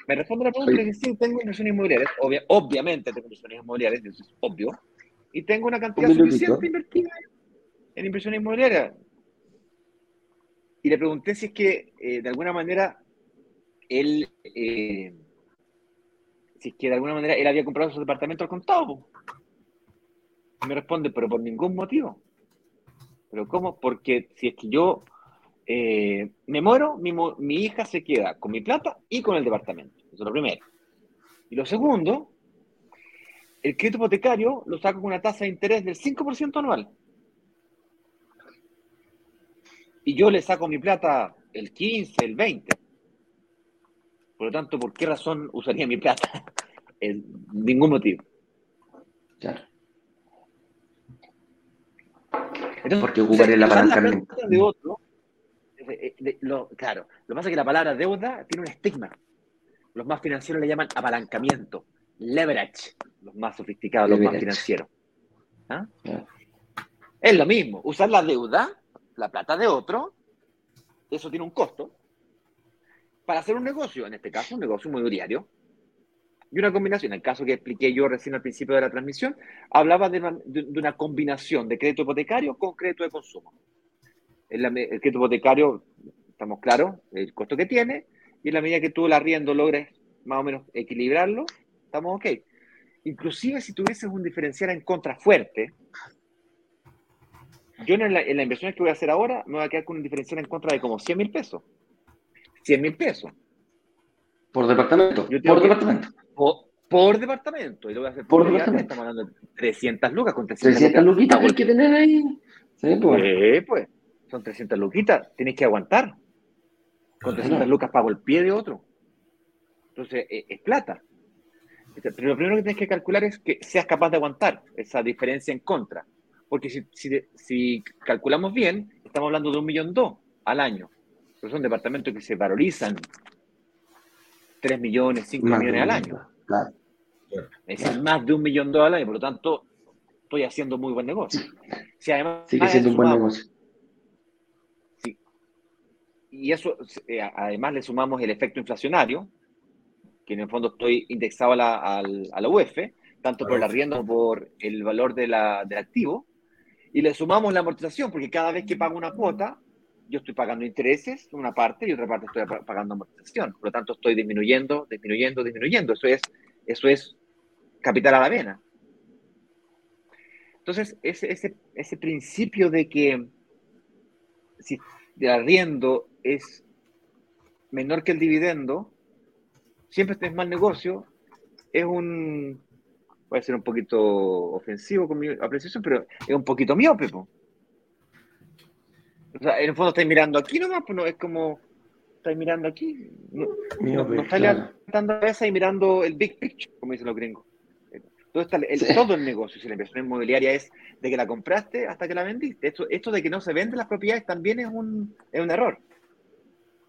S2: me responde la pregunta que sí, tengo inversiones inmobiliarias. obviamente tengo inversiones inmobiliarias, eso es obvio. Y tengo una cantidad suficiente invertida en inversiones inmobiliarias. Y le pregunté si es que, eh, de alguna manera, él, eh, si es que de alguna manera él había comprado su departamento al contado. Y me responde, pero por ningún motivo. ¿Pero cómo? Porque si es que yo eh, me muero, mi, mi, hija se queda con mi plata y con el departamento. Eso es lo primero. Y lo segundo, el crédito hipotecario lo saco con una tasa de interés del 5% anual. Y yo le saco mi plata el 15, el 20. Por lo tanto, ¿por qué razón usaría mi plata? ningún motivo.
S4: Claro. Porque ocuparía el apalancamiento. De otro,
S2: eh, eh, claro, lo que pasa es que la palabra deuda tiene un estigma. Los más financieros le llaman apalancamiento, leverage, los más sofisticados, los más financieros. ¿Ah? Es lo mismo, usar la deuda, la plata de otro, eso tiene un costo, para hacer un negocio, en este caso un negocio inmobiliario, y una combinación, el caso que expliqué yo recién al principio de la transmisión, hablaba de una combinación de crédito hipotecario con crédito de consumo el, crédito hipotecario, estamos claros, el costo que tiene, y en la medida que tú el arriendo logres más o menos equilibrarlo, estamos ok. Inclusive si tuvieses un diferencial en contra fuerte, yo en la, en inversión que voy a hacer ahora me voy a quedar con un diferencial en contra de como 100 mil pesos. 100 mil pesos.
S4: Por departamento. por departamento.
S2: Por, departamento. Y lo voy a hacer
S4: por, departamento.
S2: Estamos hablando de 300 lucas con
S4: 300, 300 lucas. hay que tener ahí.
S2: Sí, pues. Pues son 300 luquitas, tienes que aguantar. Con 300 lucas pago el pie de otro. Entonces, eh, es, plata. Pero lo primero que tienes que calcular es que seas capaz de aguantar esa diferencia en contra. Porque si, si, calculamos bien, estamos hablando de un millón dos al año. Pero son departamentos que se valorizan 3 millones, 5 millones al año. Claro. Es más de un millón al año, por lo tanto, estoy haciendo muy buen negocio.
S4: Si además, Sigue siendo un buen negocio.
S2: Y eso, eh, además le sumamos el efecto inflacionario, que en el fondo estoy indexado a la, a la UEF, tanto por la rienda como por el valor de la, del activo, y le sumamos la amortización, porque cada vez que pago una cuota, yo estoy pagando intereses, una parte, y otra parte estoy pagando amortización. Por lo tanto, estoy disminuyendo, disminuyendo, disminuyendo. Eso es, eso es capital a la vena. Entonces, ese, ese, ese principio de que si el arriendo es menor que el dividendo, siempre es mal negocio, es un, puede ser un poquito ofensivo con mi apreciación, pero es un poquito miope. O sea, en el fondo estáis mirando aquí nomás, pues no es como estáis mirando aquí. No, no, estáis levantando la cabeza y mirando el big picture, como dicen los gringos. Todo, está, el, todo el negocio, si la inversión inmobiliaria es de que la compraste hasta que la vendiste. Esto, esto de que no se venden las propiedades también es un, es un error.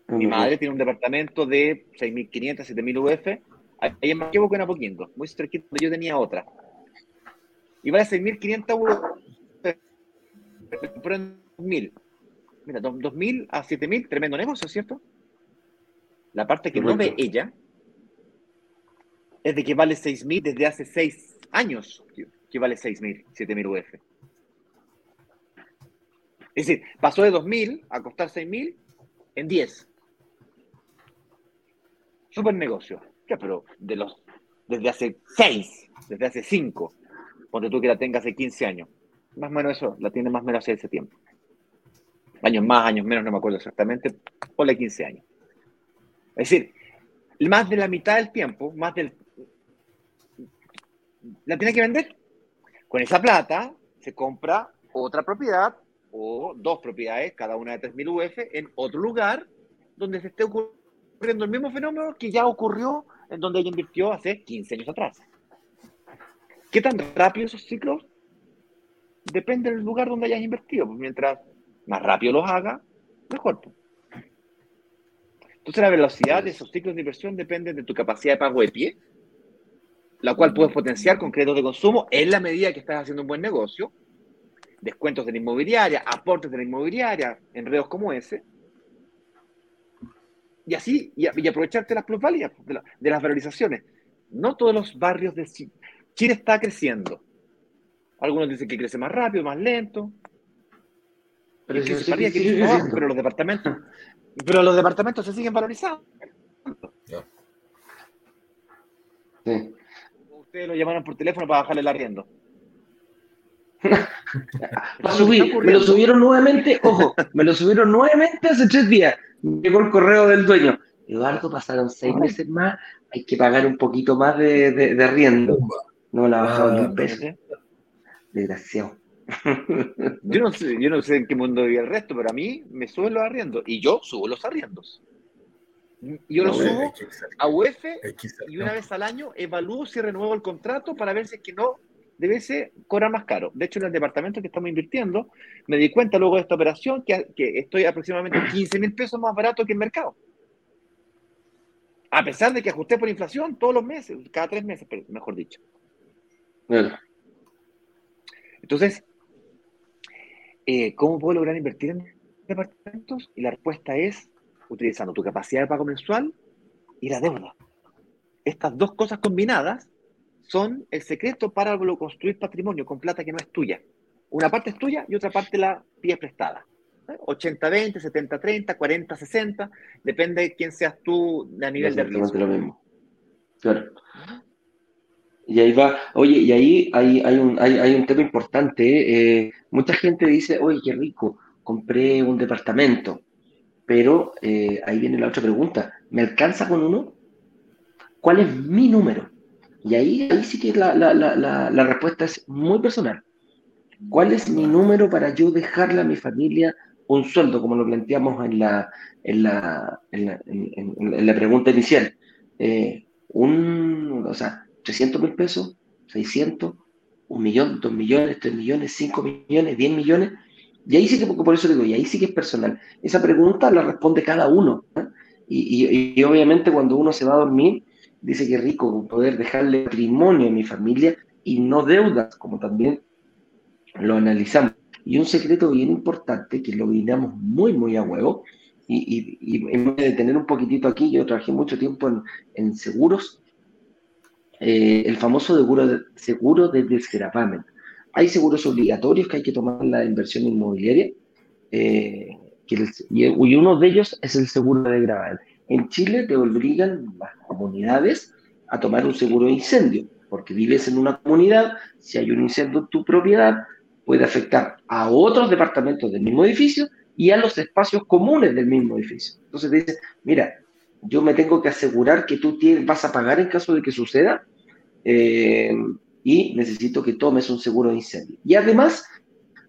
S2: Mi madre tiene un departamento de 6.500, 7.000 UF. Ahí más que en Apoquindo, muy cerquita yo tenía otra. Y vale 6.500 UF. Pero en 2.000. Mira, 2.000 a 7.000, tremendo negocio, ¿cierto? La parte que no ve ella es de que vale 6.000 desde hace 6 años, que vale 6.000, 7.000 UF. Es decir, pasó de 2.000 a costar 6.000 en 10. Super negocio. Ya, pero de los, desde hace 6, desde hace 5, ponte tú que la tengas hace 15 años. Más o menos eso, la tiene más o menos hace ese tiempo. Años más, años menos, no me acuerdo exactamente. Ponle 15 años. Es decir, más de la mitad del tiempo, más del... La tiene que vender. Con esa plata se compra otra propiedad o dos propiedades, cada una de 3.000 UF, en otro lugar donde se esté ocurriendo el mismo fenómeno que ya ocurrió en donde ella invirtió hace 15 años atrás. ¿Qué tan rápido esos ciclos? Depende del lugar donde hayas invertido. Pues mientras más rápido los haga, mejor. Entonces la velocidad de esos ciclos de inversión depende de tu capacidad de pago de pie, la cual puedes potenciar con créditos de consumo en la medida que estás haciendo un buen negocio, descuentos de la inmobiliaria, aportes de la inmobiliaria, enredos como ese, y así, y, aprovecharte las plusvalías, de, las valorizaciones. No todos los barrios de Chile está creciendo. Algunos dicen que crece más rápido, más lento. Pero, pero los departamentos pero los departamentos se siguen valorizando. Sí. Ustedes lo llamaron por teléfono para bajarle el arriendo.
S1: me lo subieron nuevamente, ojo, me lo subieron nuevamente hace tres días. Llegó el correo del dueño. Eduardo, pasaron seis meses más, hay que pagar un poquito más de, de, arriendo. No la ha bajado ni un peso. Desgraciado.
S2: Yo no, sé, yo no sé en qué mundo vive el resto, pero a mí me suben los arriendos y yo subo los arriendos. Yo los subo a UF y una vez al año evalúo si renuevo el contrato para ver si es que no debe ser cobrar más caro. De hecho, en el departamento que estamos invirtiendo, me di cuenta luego de esta operación que, que estoy aproximadamente 15 mil pesos más barato que el mercado. A pesar de que ajusté por inflación todos los meses, cada tres meses, mejor dicho. Entonces, eh, ¿cómo puedo lograr invertir en departamentos? Y la respuesta es utilizando tu capacidad de pago mensual y la deuda. Estas dos cosas combinadas son el secreto para construir patrimonio con plata que no es tuya. Una parte es tuya y otra parte la pides prestada. 80-20, 70-30, 40-60, depende de quién seas tú a nivel de riesgo.
S1: lo mismo. Claro. Y ahí va, oye, y ahí hay, hay, un, hay, hay un tema importante. Eh, mucha gente dice, oye, qué rico, compré un departamento. Pero eh, ahí viene la otra pregunta, ¿me alcanza con uno? ¿Cuál es mi número? Y ahí, ahí sí que la, la, la, la respuesta es muy personal. ¿Cuál es mi número para yo dejarle a mi familia un sueldo, como lo planteamos en la, en la, en la, en, pregunta inicial? Eh, un, o sea, 300 mil pesos, 600, un millón, dos millones, tres millones, cinco millones, diez millones. Y ahí sí que, por eso digo, y ahí sí que es personal. Esa pregunta la responde cada uno. ¿eh? Y, obviamente cuando uno se va a dormir, dice que rico poder dejarle patrimonio a mi familia y no deudas, como también lo analizamos. Y un secreto bien importante que lo brindamos muy, muy a huevo, y, en vez de tener un poquitito aquí, yo trabajé mucho tiempo en seguros eh, el famoso seguro de, seguro de desgravamen. Hay seguros obligatorios que hay que tomar en la inversión inmobiliaria, eh, y, uno de ellos es el seguro de gravamen. En Chile te obligan las comunidades a tomar un seguro de incendio, porque vives en una comunidad, si hay un incendio en tu propiedad, puede afectar a otros departamentos del mismo edificio y a los espacios comunes del mismo edificio. Entonces te dice, mira, yo me tengo que asegurar que tú vas a pagar en caso de que suceda eh, y necesito que tomes un seguro de incendio. Y además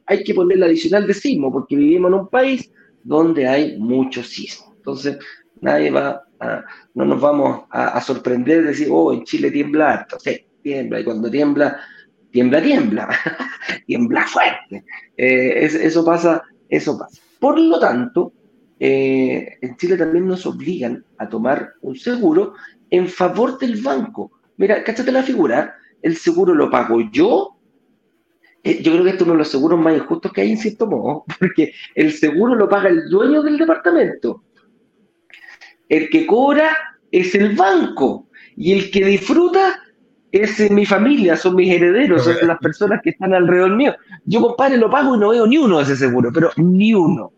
S1: hay que poner la adicional de sismo, porque vivimos en un país donde hay mucho sismo. Entonces, nadie va a, no nos vamos a, sorprender de decir, oh, en Chile tiembla harto. Sí, tiembla, y cuando tiembla, tiembla, tiembla, tiembla fuerte. Eh, eso pasa, eso pasa. Por lo tanto, eh, en Chile también nos obligan a tomar un seguro en favor del banco. Mira, cáchate la figura, el seguro lo pago yo eh, yo creo que esto es uno de los seguros más injustos que hay en cierto modo, porque el seguro lo paga el dueño del departamento. El que cobra es el banco y el que disfruta es mi familia, son mis herederos, son las personas que están alrededor mío. Yo, compadre, lo pago y no veo ni uno de ese seguro, pero ni uno.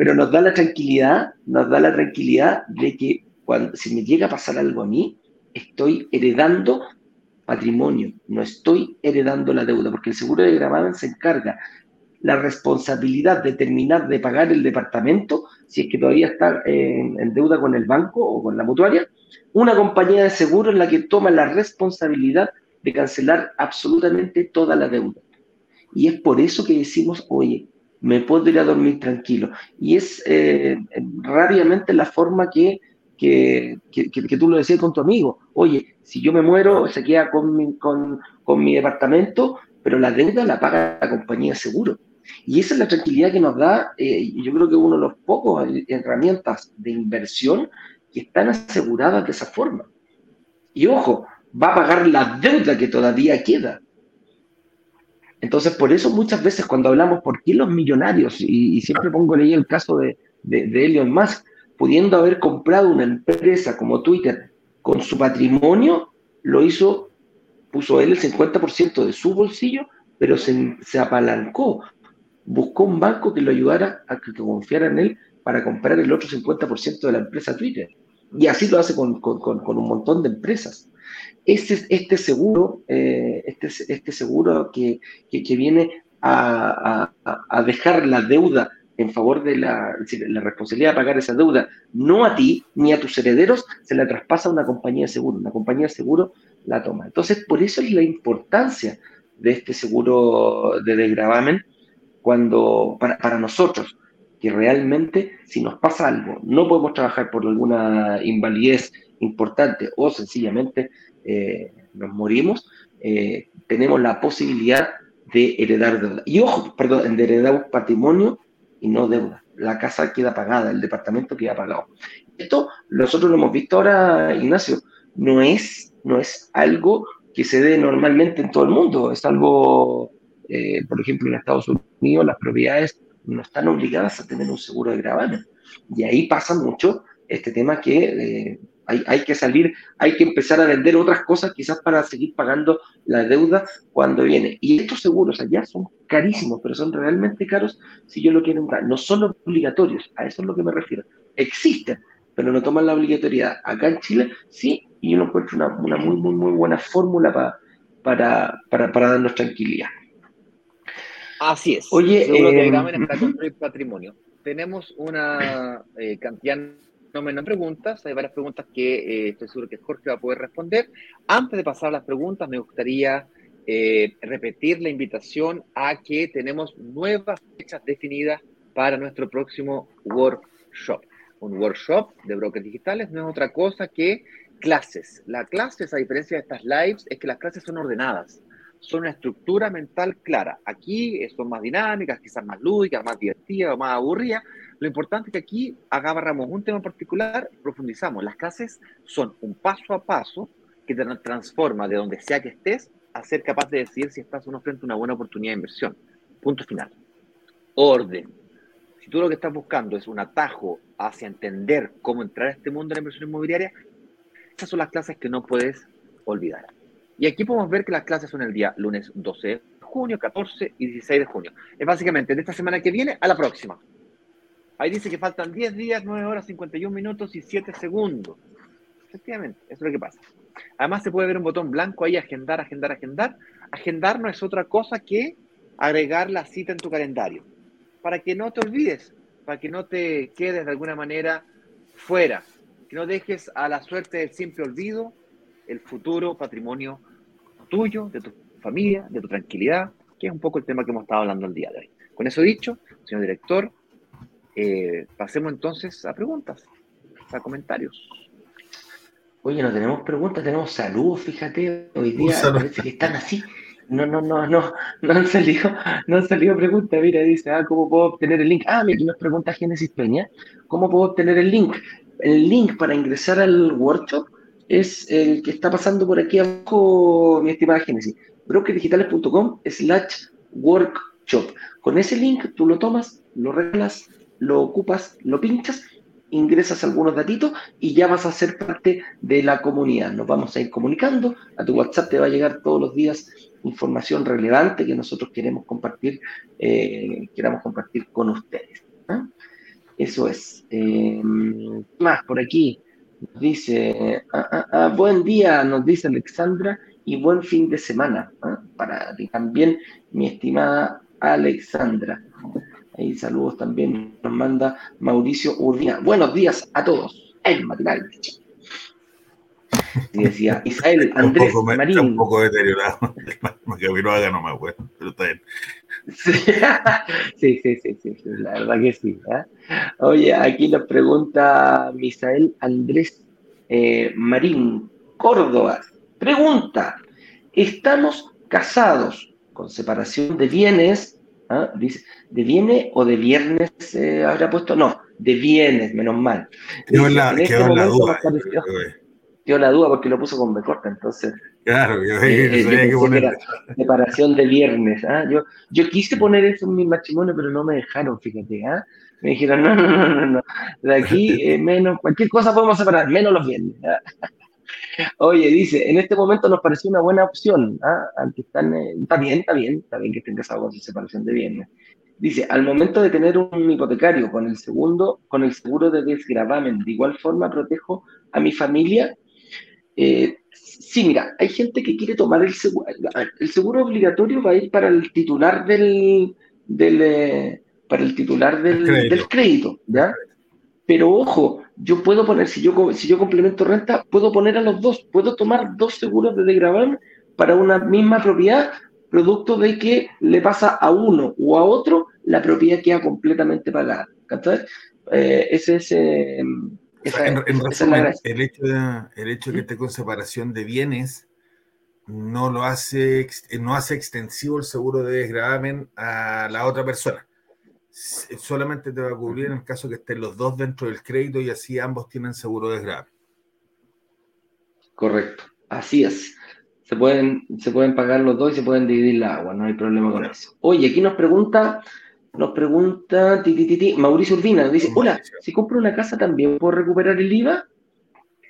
S1: Pero nos da la tranquilidad, nos da la tranquilidad de que cuando, si me llega a pasar algo a mí, estoy heredando patrimonio, no estoy heredando la deuda, porque el seguro de gravamen se encarga la responsabilidad de terminar de pagar el departamento, si es que todavía está en, deuda con el banco o con la mutuaria, una compañía de seguro en la que toma la responsabilidad de cancelar absolutamente toda la deuda. Y es por eso que decimos, oye, me puedo ir a dormir tranquilo. Y es eh, rápidamente la forma que que, que, tú lo decías con tu amigo. Oye, si yo me muero, se queda con mi, con, con mi departamento, pero la deuda la paga la compañía de seguro. Y esa es la tranquilidad que nos da, eh, yo creo que uno de los pocos herramientas de inversión que están aseguradas de esa forma. Y ojo, va a pagar la deuda que todavía queda. Entonces, por eso muchas veces cuando hablamos, ¿por qué los millonarios? Y, siempre pongo ahí el caso de, Elon Musk, pudiendo haber comprado una empresa como Twitter con su patrimonio, lo hizo, puso él el 50% de su bolsillo, pero se, apalancó, buscó un banco que lo ayudara a que, confiara en él para comprar el otro 50% de la empresa Twitter. Y así lo hace con, un montón de empresas. Este, este seguro, eh, este, este seguro que, viene a, dejar la deuda en favor de la, la, responsabilidad de pagar esa deuda, no a ti ni a tus herederos, se la traspasa a una compañía de seguro. Una compañía de seguro la toma. Entonces, por eso es la importancia de este seguro de desgravamen cuando, para, nosotros, que realmente si nos pasa algo, no podemos trabajar por alguna invalidez importante o sencillamente eh, nos morimos, eh, tenemos la posibilidad de heredar deuda. Y ojo, perdón, de heredar un patrimonio y no deuda. La casa queda pagada, el departamento queda pagado. Esto nosotros lo hemos visto ahora, Ignacio, no es, no es algo que se dé normalmente en todo el mundo, es algo, eh, por ejemplo, en Estados Unidos las propiedades no están obligadas a tener un seguro de gravamen. Y ahí pasa mucho este tema que eh, hay, que salir, hay que empezar a vender otras cosas quizás para seguir pagando la deuda cuando viene. Y estos seguros allá son carísimos, pero son realmente caros si yo lo quiero comprar. No son obligatorios, a eso es lo que me refiero. Existen, pero no toman la obligatoriedad. Acá en Chile sí, y yo lo encuentro una, una muy, muy, muy buena fórmula para, para, para darnos tranquilidad.
S2: Así es. Oye, seguro eh, para construir patrimonio. Tenemos una eh, cantidad no me preguntas, hay varias preguntas que eh, estoy seguro que Jorge va a poder responder. Antes de pasar a las preguntas, me gustaría eh, repetir la invitación a que tenemos nuevas fechas definidas para nuestro próximo workshop. Un workshop de brokers digitales no es otra cosa que clases. La clases, a diferencia de estas lives, es que las clases son ordenadas son una estructura mental clara. Aquí son más dinámicas, quizás más lúdicas, más divertidas o más aburridas, lo importante es que aquí agarramos un tema particular, profundizamos. Las clases son un paso a paso que te transforma de donde sea que estés a ser capaz de decidir si estás o no frente a una buena oportunidad de inversión. Punto final. Orden. Si tú lo que estás buscando es un atajo hacia entender cómo entrar a este mundo de la inversión inmobiliaria, esas son las clases que no puedes olvidar. Y aquí podemos ver que las clases son el día lunes 12 de junio, 14 y 16 de junio. Es básicamente de esta semana que viene a la próxima. Ahí dice que faltan 10 días, 9 horas, 51 minutos y 7 segundos. Efectivamente, eso es lo que pasa. Además se puede ver un botón blanco ahí, agendar, agendar, agendar. Agendar no es otra cosa que agregar la cita en tu calendario, para que no te olvides, para que no te quedes de alguna manera fuera, que no dejes a la suerte del simple olvido el futuro patrimonio tuyo, de tu familia, de tu tranquilidad, que es un poco el tema que hemos estado hablando el día de hoy. Con eso dicho, señor director, eh, pasemos entonces a preguntas, a comentarios.
S1: Oye, no tenemos preguntas, tenemos saludos, fíjate, hoy día parece que están así. No, no, no, no, no han salido, no han salido preguntas. Mira, dice, ah, ¿cómo puedo obtener el link? Ah, mira, aquí nos pregunta Génesis Peña, ¿cómo puedo obtener el link? El link para ingresar al workshop es el que está pasando por aquí abajo, mi estimada Génesis. brokerdigitales.com slash workshop. Con ese link tú lo tomas, lo regalas, lo ocupas, lo pinchas, ingresas algunos datitos y ya vas a ser parte de la comunidad. Nos vamos a ir comunicando, a tu WhatsApp te va a llegar todos los días información relevante que nosotros queremos compartir, eh, queramos compartir con ustedes. ¿ah? Eso es. Eh, más por aquí. Nos dice, ah, ah, ah, buen día, nos dice Alexandra, y buen fin de semana. Para ti también, mi estimada Alexandra. Ahí saludos también nos manda Mauricio Urdina. Buenos días a todos. El matinal. Y decía Isael Andrés
S3: un poco,
S1: Marín.
S3: un poco deteriorado. que lo haga nomás, bueno, pero está bien.
S1: Sí, sí, sí, sí, sí, la verdad que sí. ¿eh? Oye, aquí nos pregunta Misael Andrés eh, Marín, Córdoba. Pregunta, ¿estamos casados con separación de bienes? ¿Ah? Dice, ¿de bienes o de viernes eh, habrá puesto? No, de bienes, menos mal.
S3: Quedó la,
S1: este
S3: quedó la duda. eh,
S1: Dio la duda porque lo puso con B corta, entonces
S3: Claro, yo,
S1: eh, eh, yo
S3: que poner.
S1: era separación de viernes. ¿ah? Yo, yo quise poner eso en mi matrimonio, pero no me dejaron, fíjate. ¿ah? Me dijeron, no, no, no, no, no. De aquí, eh, menos, cualquier cosa podemos separar, menos los viernes. ¿ah? Oye, dice, en este momento nos pareció una buena opción. ¿ah? Aunque están, eh, está bien, está bien, está bien que estén casados con su separación de viernes. Dice, al momento de tener un hipotecario con el segundo, con el seguro de desgravamen, de igual forma protejo a mi familia. Eh, sí, mira, hay gente que quiere tomar el seguro. El seguro obligatorio va a ir para el titular del, del eh, para el titular del,
S3: Crédito.
S1: del crédito, ¿ya? Pero ojo, yo puedo poner, si yo, si yo complemento renta, puedo poner a los dos, puedo tomar dos seguros de desgravamen para una misma propiedad, producto de que le pasa a uno o a otro, la propiedad queda completamente pagada. ¿Cachai? Eh, ese es, eh, esa,
S3: en, resumen, el hecho, de, el hecho de que esté con separación de bienes no lo hace, ex- no hace extensivo el seguro de desgravamen a la otra persona. S- Solamente te va a cubrir en el caso que estén los dos dentro del crédito y así ambos tienen seguro de desgravamen.
S1: Correcto, así es. Se pueden, se pueden pagar los dos y se pueden dividir la agua, no hay problema con eso. Oye, aquí nos pregunta, nos pregunta ti, ti, ti, ti, Mauricio Urbina, dice, hola, si compro una casa también puedo recuperar el IVA.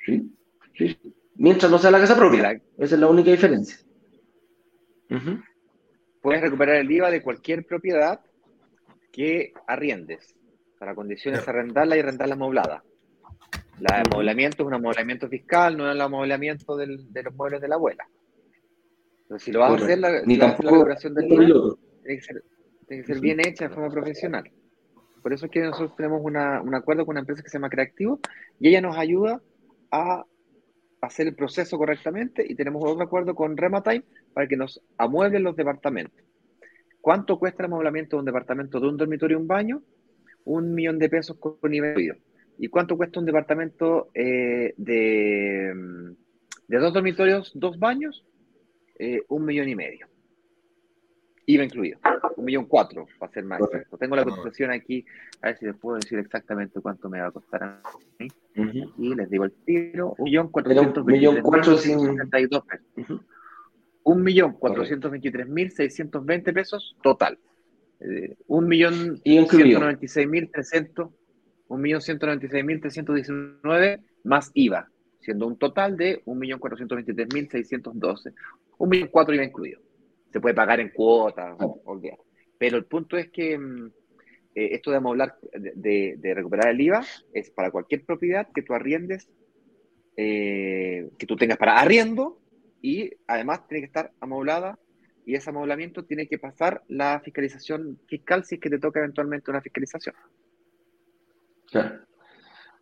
S1: Sí, sí. Mientras no sea la casa propia. Esa es la única diferencia.
S2: Puedes recuperar el IVA de cualquier propiedad que arriendes. Para condiciones
S3: Ya.
S2: arrendarla y arrendarla amoblada. La amoblamiento es un amoblamiento fiscal, no es el amoblamiento del- de los muebles de la abuela. Pero si lo vas a hacer, la,
S1: Ni
S2: la recuperación del IVA, tiene que ser, tiene que ser bien hecha de forma profesional. Por eso es que nosotros tenemos una- un acuerdo con una empresa que se llama Creativo y ella nos ayuda a hacer el proceso correctamente y tenemos otro acuerdo con Rematime para que nos amueblen los departamentos. ¿Cuánto cuesta el amueblamiento de un departamento de un dormitorio y un baño? Un millón de pesos con incluido. ¿Y cuánto cuesta un departamento eh, de, de dos dormitorios, dos baños? Eh, un millón y medio. IVA incluido. Un millón cuatro, para ser más
S1: Correcto.
S2: exacto. Tengo la cotización aquí, a ver si les puedo decir exactamente cuánto me va a costar a mí.
S1: Ujú.
S2: Y les digo el tiro, un millón cuatrocientos pesos. Un millón cuatrocientos veintitrés mil seiscientos veinte pesos total. Eh, un millón ciento noventa y seis mil trescientos, un millón ciento noventa y seis mil trescientos diecinueve más IVA, siendo un total de un millón cuatrocientos veintitrés mil seiscientos doce. Un millón cuatro IVA incluido. Se puede pagar en cuotas, olvidar. Pero el punto es que mm, eh, esto de amoblar, de, de- de recuperar el IVA, es para cualquier propiedad que tú arriendes eh, que tú tengas para arriendo y además tiene que estar amoblada y ese amoblamiento tiene que pasar la fiscalización fiscal si es que te toca eventualmente una fiscalización.
S1: Claro.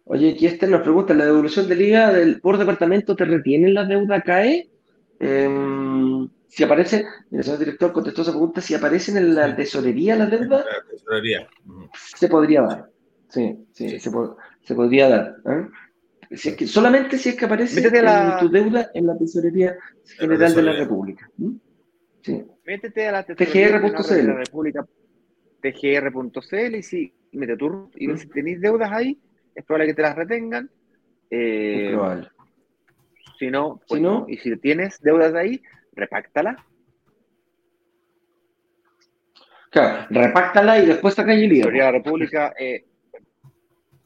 S1: Oye, aquí este nos pregunta, ¿la devolución del, por departamento te retiene la deuda CAE? Em, si aparece, el señor director contestó esa pregunta, si aparecen en la tesorería la deuda, la tesorería. se podría dar. Sí, sí, Se, podría dar. ¿eh? Si es que, solamente si es que aparece tu deuda en la tesorería general de la República.
S2: Sí. Métete a la tesorería de la República, tgr.cl y si mete tu y si tenéis deudas ahí, es probable que te las retengan. Eh, probable. Si no, pues no, y si tienes deudas ahí, repáctala.
S1: Claro, repáctala y después saca el
S2: lío. La República, eh,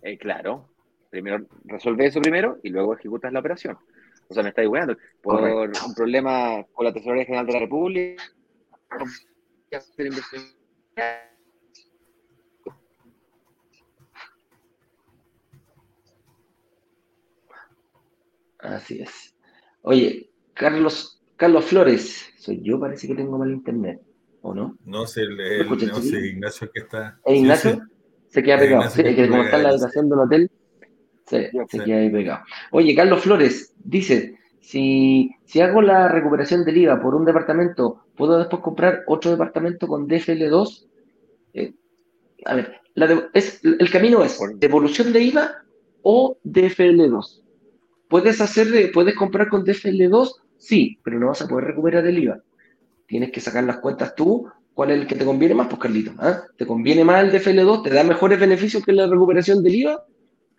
S2: eh, claro, primero resuelve eso primero y luego ejecutas la operación. O sea, me estáis weando. Por un problema con la Tesorería General de la República,
S1: Así es. Oye, Carlos, Carlos Flores, soy yo, parece que tengo mal internet, ¿o no?
S3: No sé, el, no sé Ignacio que está.
S1: ¿Es Ignacio? Se queda pegado. Sí, que como está en la habitación del hotel, se, se queda ahí pegado. Oye, Carlos Flores dice: si, si hago la recuperación del IVA por un departamento, ¿puedo después comprar otro departamento con DFL2? Eh, a ver, es, el camino es devolución de IVA o DFL2. ¿Puedes hacer, puedes comprar con DFL2? Sí, pero no vas a poder recuperar el IVA. Tienes que sacar las cuentas tú. ¿Cuál es el que te conviene más? Pues Carlito, ¿ah? ¿te conviene más el DFL2? ¿Te da mejores beneficios que la recuperación del IVA?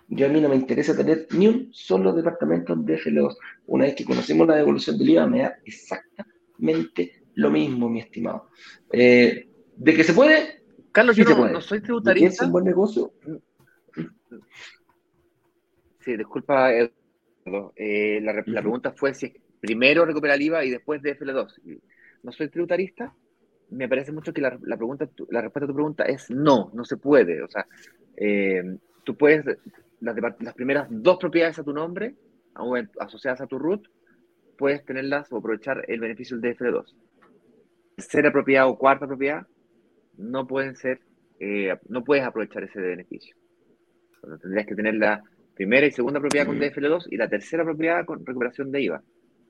S1: Yo a mí no me interesa tener ni un solo departamento en DFL2. Una vez que conocemos la devolución del IVA, me da exactamente lo mismo, mi estimado. Eh, ¿De que se puede?
S2: Carlos, yo no, soy tributarista.
S1: ¿Es un buen negocio?
S2: Sí, disculpa, eh, la, pregunta fue si primero recuperar el IVA y después DFL2. No soy tributarista. Me parece mucho que la, pregunta, la respuesta a tu pregunta es no, no se puede. O sea, eh, tú puedes, las, las, primeras dos propiedades a tu nombre, asociadas a tu root, puedes tenerlas o aprovechar el beneficio del DFL2. Tercera propiedad o cuarta propiedad, no pueden ser, eh, no puedes aprovechar ese beneficio. tendrías que tener la primera y segunda propiedad con DFL2 y la tercera propiedad con recuperación de IVA.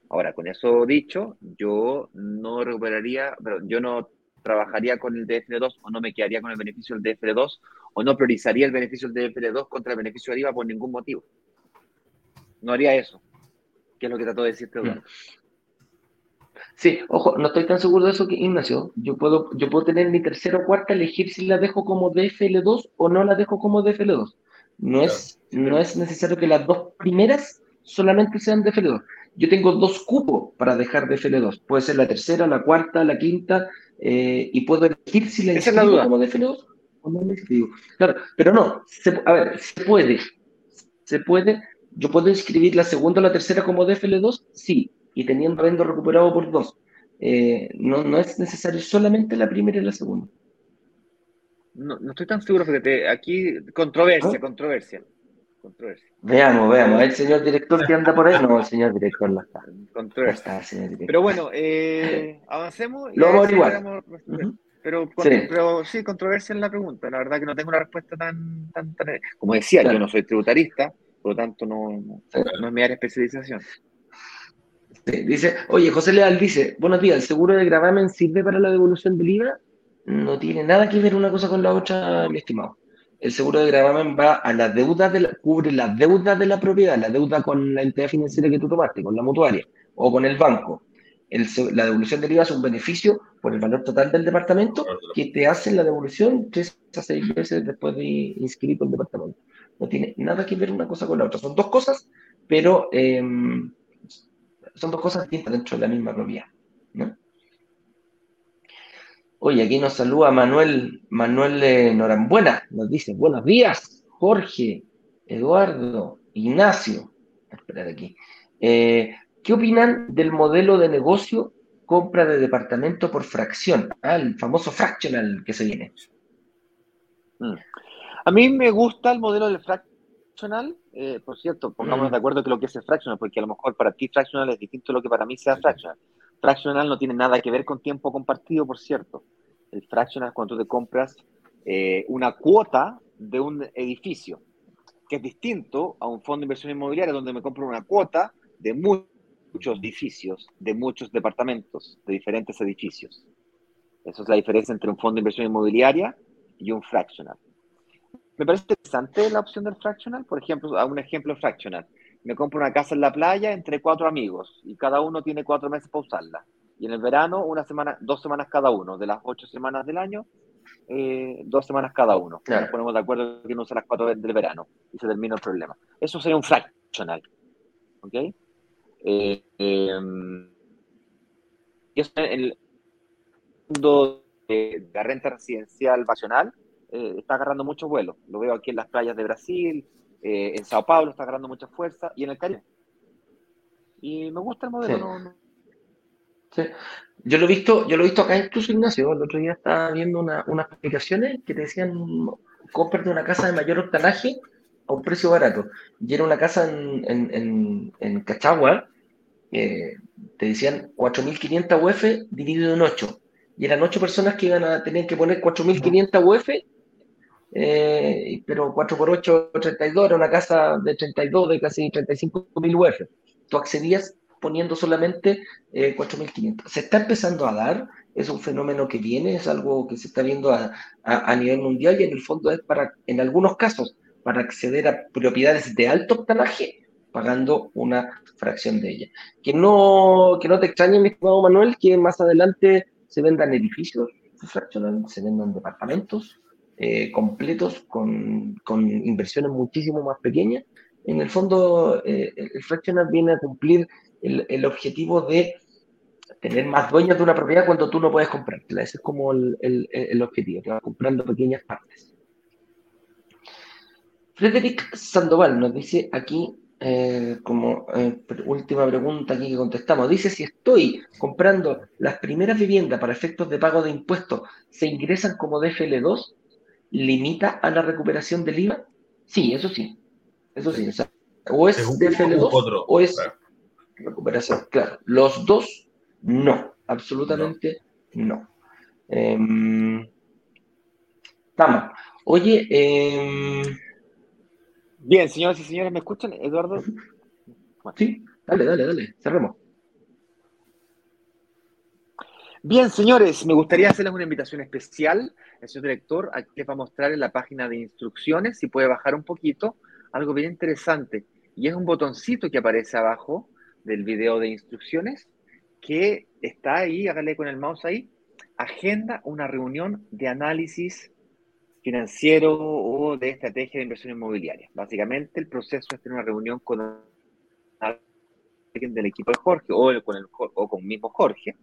S2: Ahora, con eso dicho, yo no recuperaría, pero yo no trabajaría con el DFL2 o no me quedaría con el beneficio del DFL2 o no priorizaría el beneficio del DFL2 contra el beneficio de IVA por ningún motivo. No haría eso, que es lo que trató de decirte Eduardo.
S1: Sí, ojo, no estoy tan seguro de eso que Ignacio. Yo puedo, yo puedo tener mi tercera o cuarta, elegir si la dejo como DFL2 o no la dejo como DFL2. No, es, no es necesario que las dos primeras solamente sean de FL2. Yo tengo dos cupos para dejar de FL2. Puede ser la tercera, la cuarta, la quinta, eh, y puedo elegir si la inscribo como de FL2 o no la inscribo. Claro, pero no, a ver, se puede. Se puede. Yo puedo inscribir la segunda o la tercera como de FL2, sí, y teniendo habiendo recuperado por dos. Eh, no, no es necesario solamente la primera y la segunda.
S2: No, no estoy tan seguro, fíjate, aquí controversia, ¿Ah? controversia.
S1: Controversia. Veamos, veamos. ¿El señor director que anda por ahí? No, el señor director no está.
S2: Controversia. Pero bueno, eh, avancemos.
S1: Lo vamos a averiguar.
S2: Pero, sí. pero sí, controversia en la pregunta. La verdad que no tengo una respuesta tan. tan, como decía, yo no soy tributarista, por lo tanto no, no, es mi área de especialización.
S1: dice, oye, José Leal dice, buenos días, ¿el seguro de gravamen sirve para la devolución del IVA? no tiene nada que ver una cosa con la otra, mi estimado. El seguro de gravamen va a la deuda, de la, cubre la deuda de la propiedad, la deuda con la entidad financiera que tú tomaste, con la mutuaria o con el banco. la devolución del IVA es un beneficio por el valor total del departamento que te hacen la devolución tres a seis meses después de inscrito el departamento. No tiene nada que ver una cosa con la otra. Son dos cosas, pero em, son dos cosas distintas dentro de la misma propiedad. ¿no? Oye, aquí nos saluda Manuel, Manuel Norambuena, nos dice, buenos días, Jorge, Eduardo, Ignacio. Esperar aquí. Eh, ¿Qué opinan del modelo de negocio compra de departamento por fracción? Ah, el famoso fractional que se viene.
S2: Mm. A mí me gusta el modelo del fractional eh, por cierto, pongámonos de acuerdo que lo que es el fractional, porque a lo mejor para ti fractional es distinto a lo que para mí sea fractional. Fractional no tiene nada que ver con tiempo compartido, por cierto. El fractional es cuando te compras eh, una cuota de un edificio, que es distinto a un fondo de inversión inmobiliaria donde me compro una cuota de muchos edificios, de muchos departamentos, de diferentes edificios. Esa es la diferencia entre un fondo de inversión inmobiliaria y un fractional. Me parece interesante la opción del fractional. Por ejemplo, un ejemplo fractional. Me compro una casa en la playa entre cuatro amigos y cada uno tiene cuatro meses para usarla. Y en el verano, una semana, dos semanas cada uno. De las ocho semanas del año, eh, dos semanas cada uno. Nos ponemos de acuerdo que no usa las cuatro del verano y se termina el problema. Eso sería un fractional. ¿Ok? Eh, em, y eso en el mundo de la renta residencial vacacional eh, está agarrando mucho vuelo. Lo veo aquí en las playas de Brasil, eh, en Sao Paulo está agarrando mucha fuerza y en el Caribe. Y me gusta el modelo.
S1: Yo lo he visto, yo lo he visto acá incluso Ignacio. El otro día estaba viendo unas aplicaciones que te decían cómprate una casa de mayor octanaje a un precio barato. Y era una casa en, en, en, Cachagua, te decían 4.500 UF dividido en 8. Y eran 8 personas que iban a tener que poner 4.500 UF eh, pero 4x8, 32, era una casa de 32, de casi 35 mil UF. Tú accedías poniendo solamente 4.500. Eh, se está empezando a dar, es un fenómeno que viene, es algo que se está viendo a, a, nivel mundial y en el fondo es para, en algunos casos, para acceder a propiedades de alto octanaje, pagando una fracción de ella. Que no, que no te extrañe, mi estimado Manuel, que más adelante se vendan edificios se vendan departamentos, eh, completos con, con, inversiones muchísimo más pequeñas. En el fondo, eh, el fractional viene a cumplir el, el, objetivo de tener más dueños de una propiedad cuando tú no puedes comprártela. Ese es como el, el objetivo, comprando pequeñas partes. Frederick Sandoval nos dice aquí, eh, como última pregunta aquí que contestamos, dice si estoy comprando las primeras viviendas para efectos de pago de impuestos, ¿se ingresan como DFL2? Limita a la recuperación del IVA? Sí, eso sí. Eso sí. O, es DFL2 o es recuperación. Claro, los dos no, absolutamente no. Eh, vamos. Oye, eh,
S2: bien, señoras y señores, ¿me escuchan, Eduardo?
S1: Sí, dale, dale, dale, cerremos.
S2: Bien, señores, me gustaría hacerles una invitación especial. El señor director aquí les va a mostrar en la página de instrucciones, si puede bajar un poquito, algo bien interesante. Y es un botoncito que aparece abajo del video de instrucciones que está ahí, hágale con el mouse ahí, agenda una reunión de análisis financiero o de estrategia de inversión inmobiliaria. Básicamente el proceso es tener una reunión con alguien del equipo de Jorge o con, el, o con mismo Jorge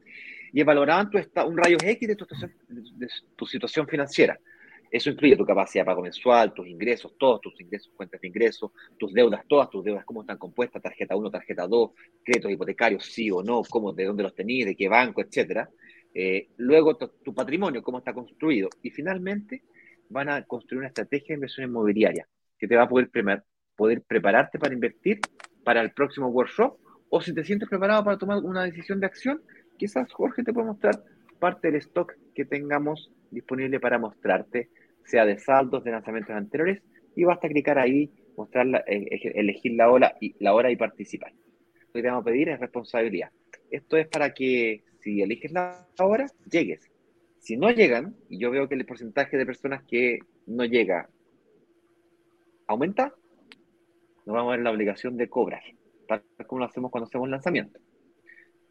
S2: y valoraban tu un rayo X de tu, de tu situación financiera. Eso incluye tu capacidad de pago mensual, tus ingresos, todos tus ingresos, cuentas de ingresos, tus deudas, todas tus deudas, cómo están compuestas, tarjeta 1, tarjeta 2, créditos hipotecarios, sí o no, cómo, de dónde los tenías, de qué banco, etcétera. Eh, luego tu, patrimonio, cómo está construido. Y finalmente van a construir una estrategia de inversión inmobiliaria que te va a poder, poder prepararte para invertir para el próximo workshop o si te sientes preparado para tomar una decisión de acción, quizás Jorge te puede mostrar parte del stock que tengamos disponible para mostrarte, sea de saldos, de lanzamientos anteriores, y basta clicar ahí, mostrar eh, elegir la hora, y, la hora y participar. Lo que te vamos a pedir es responsabilidad. Esto es para que si eliges la hora, llegues. Si no llegan, y yo veo que el porcentaje de personas que no llega aumenta, nos vamos a ver la obligación de cobrar, tal como lo hacemos cuando hacemos lanzamiento.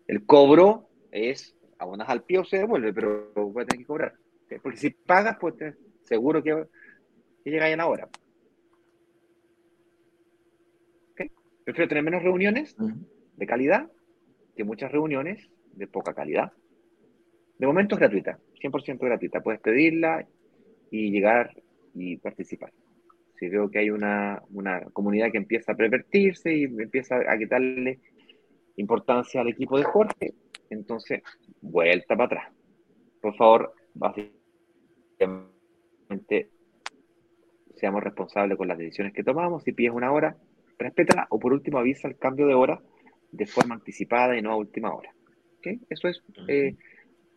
S2: El cobro es abonas al pie o se devuelve, pero voy a tener que cobrar. Porque si pagas, pues seguro que, que llega en la hora. Prefiero tener menos reuniones de calidad que muchas reuniones de poca calidad. De momento es gratuita, 100% gratuita. Puedes pedirla y llegar y participar. Si veo que hay una, una comunidad que empieza a pervertirse y empieza a quitarle importancia al equipo de Jorge, entonces, vuelta para atrás. Por favor, básicamente, seamos responsables con las decisiones que tomamos. Si pides una hora, respétala o por último avisa el cambio de hora de forma anticipada y no a última hora. ¿Okay? Eso es eh,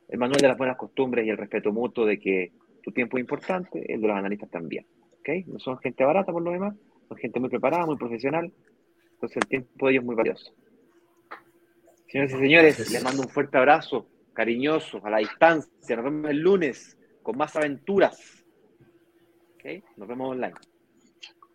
S2: el manual de las buenas costumbres y el respeto mutuo de que tu tiempo es importante, el de los analistas también. ¿Okay? No son gente barata por lo demás, son gente muy preparada, muy profesional, entonces el tiempo de ellos es muy valioso. Señoras y señores, les mando un fuerte abrazo, cariñoso, a la distancia. Nos vemos el lunes con más aventuras. ¿Okay? Nos vemos online.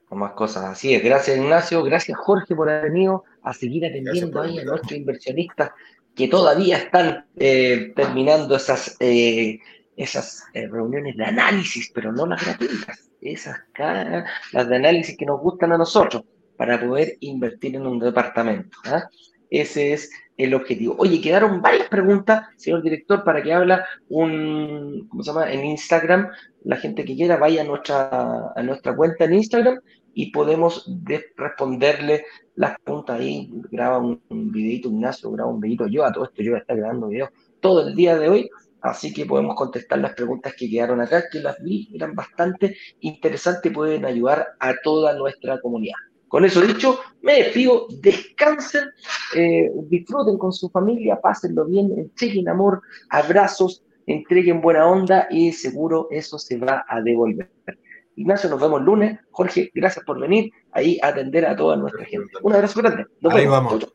S1: Con más cosas, así es. Gracias Ignacio, gracias Jorge por haber venido a seguir atendiendo ahí a nuestros inversionistas que todavía están eh, terminando esas, eh, esas eh, reuniones de análisis, pero no las gratuitas, esas las de análisis que nos gustan a nosotros para poder invertir en un departamento. Ese es el objetivo. Oye, quedaron varias preguntas, señor director, para que habla un, ¿cómo se llama? En Instagram, la gente que quiera vaya a nuestra, a nuestra cuenta en Instagram y podemos responderle las preguntas ahí. Graba un, videito Ignacio, graba un videito yo, a todo esto yo voy a estar grabando videos todo el día de hoy, así que podemos contestar las preguntas que quedaron acá, que las vi, eran bastante interesantes y pueden ayudar a toda nuestra comunidad. Con eso dicho, me despido, descansen, eh, disfruten con su familia, pásenlo bien, entreguen amor, abrazos, entreguen buena onda y seguro eso se va a devolver. Ignacio, nos vemos el lunes. Jorge, gracias por venir ahí a atender a toda nuestra gente. Un abrazo grande.
S3: Nos ahí vamos.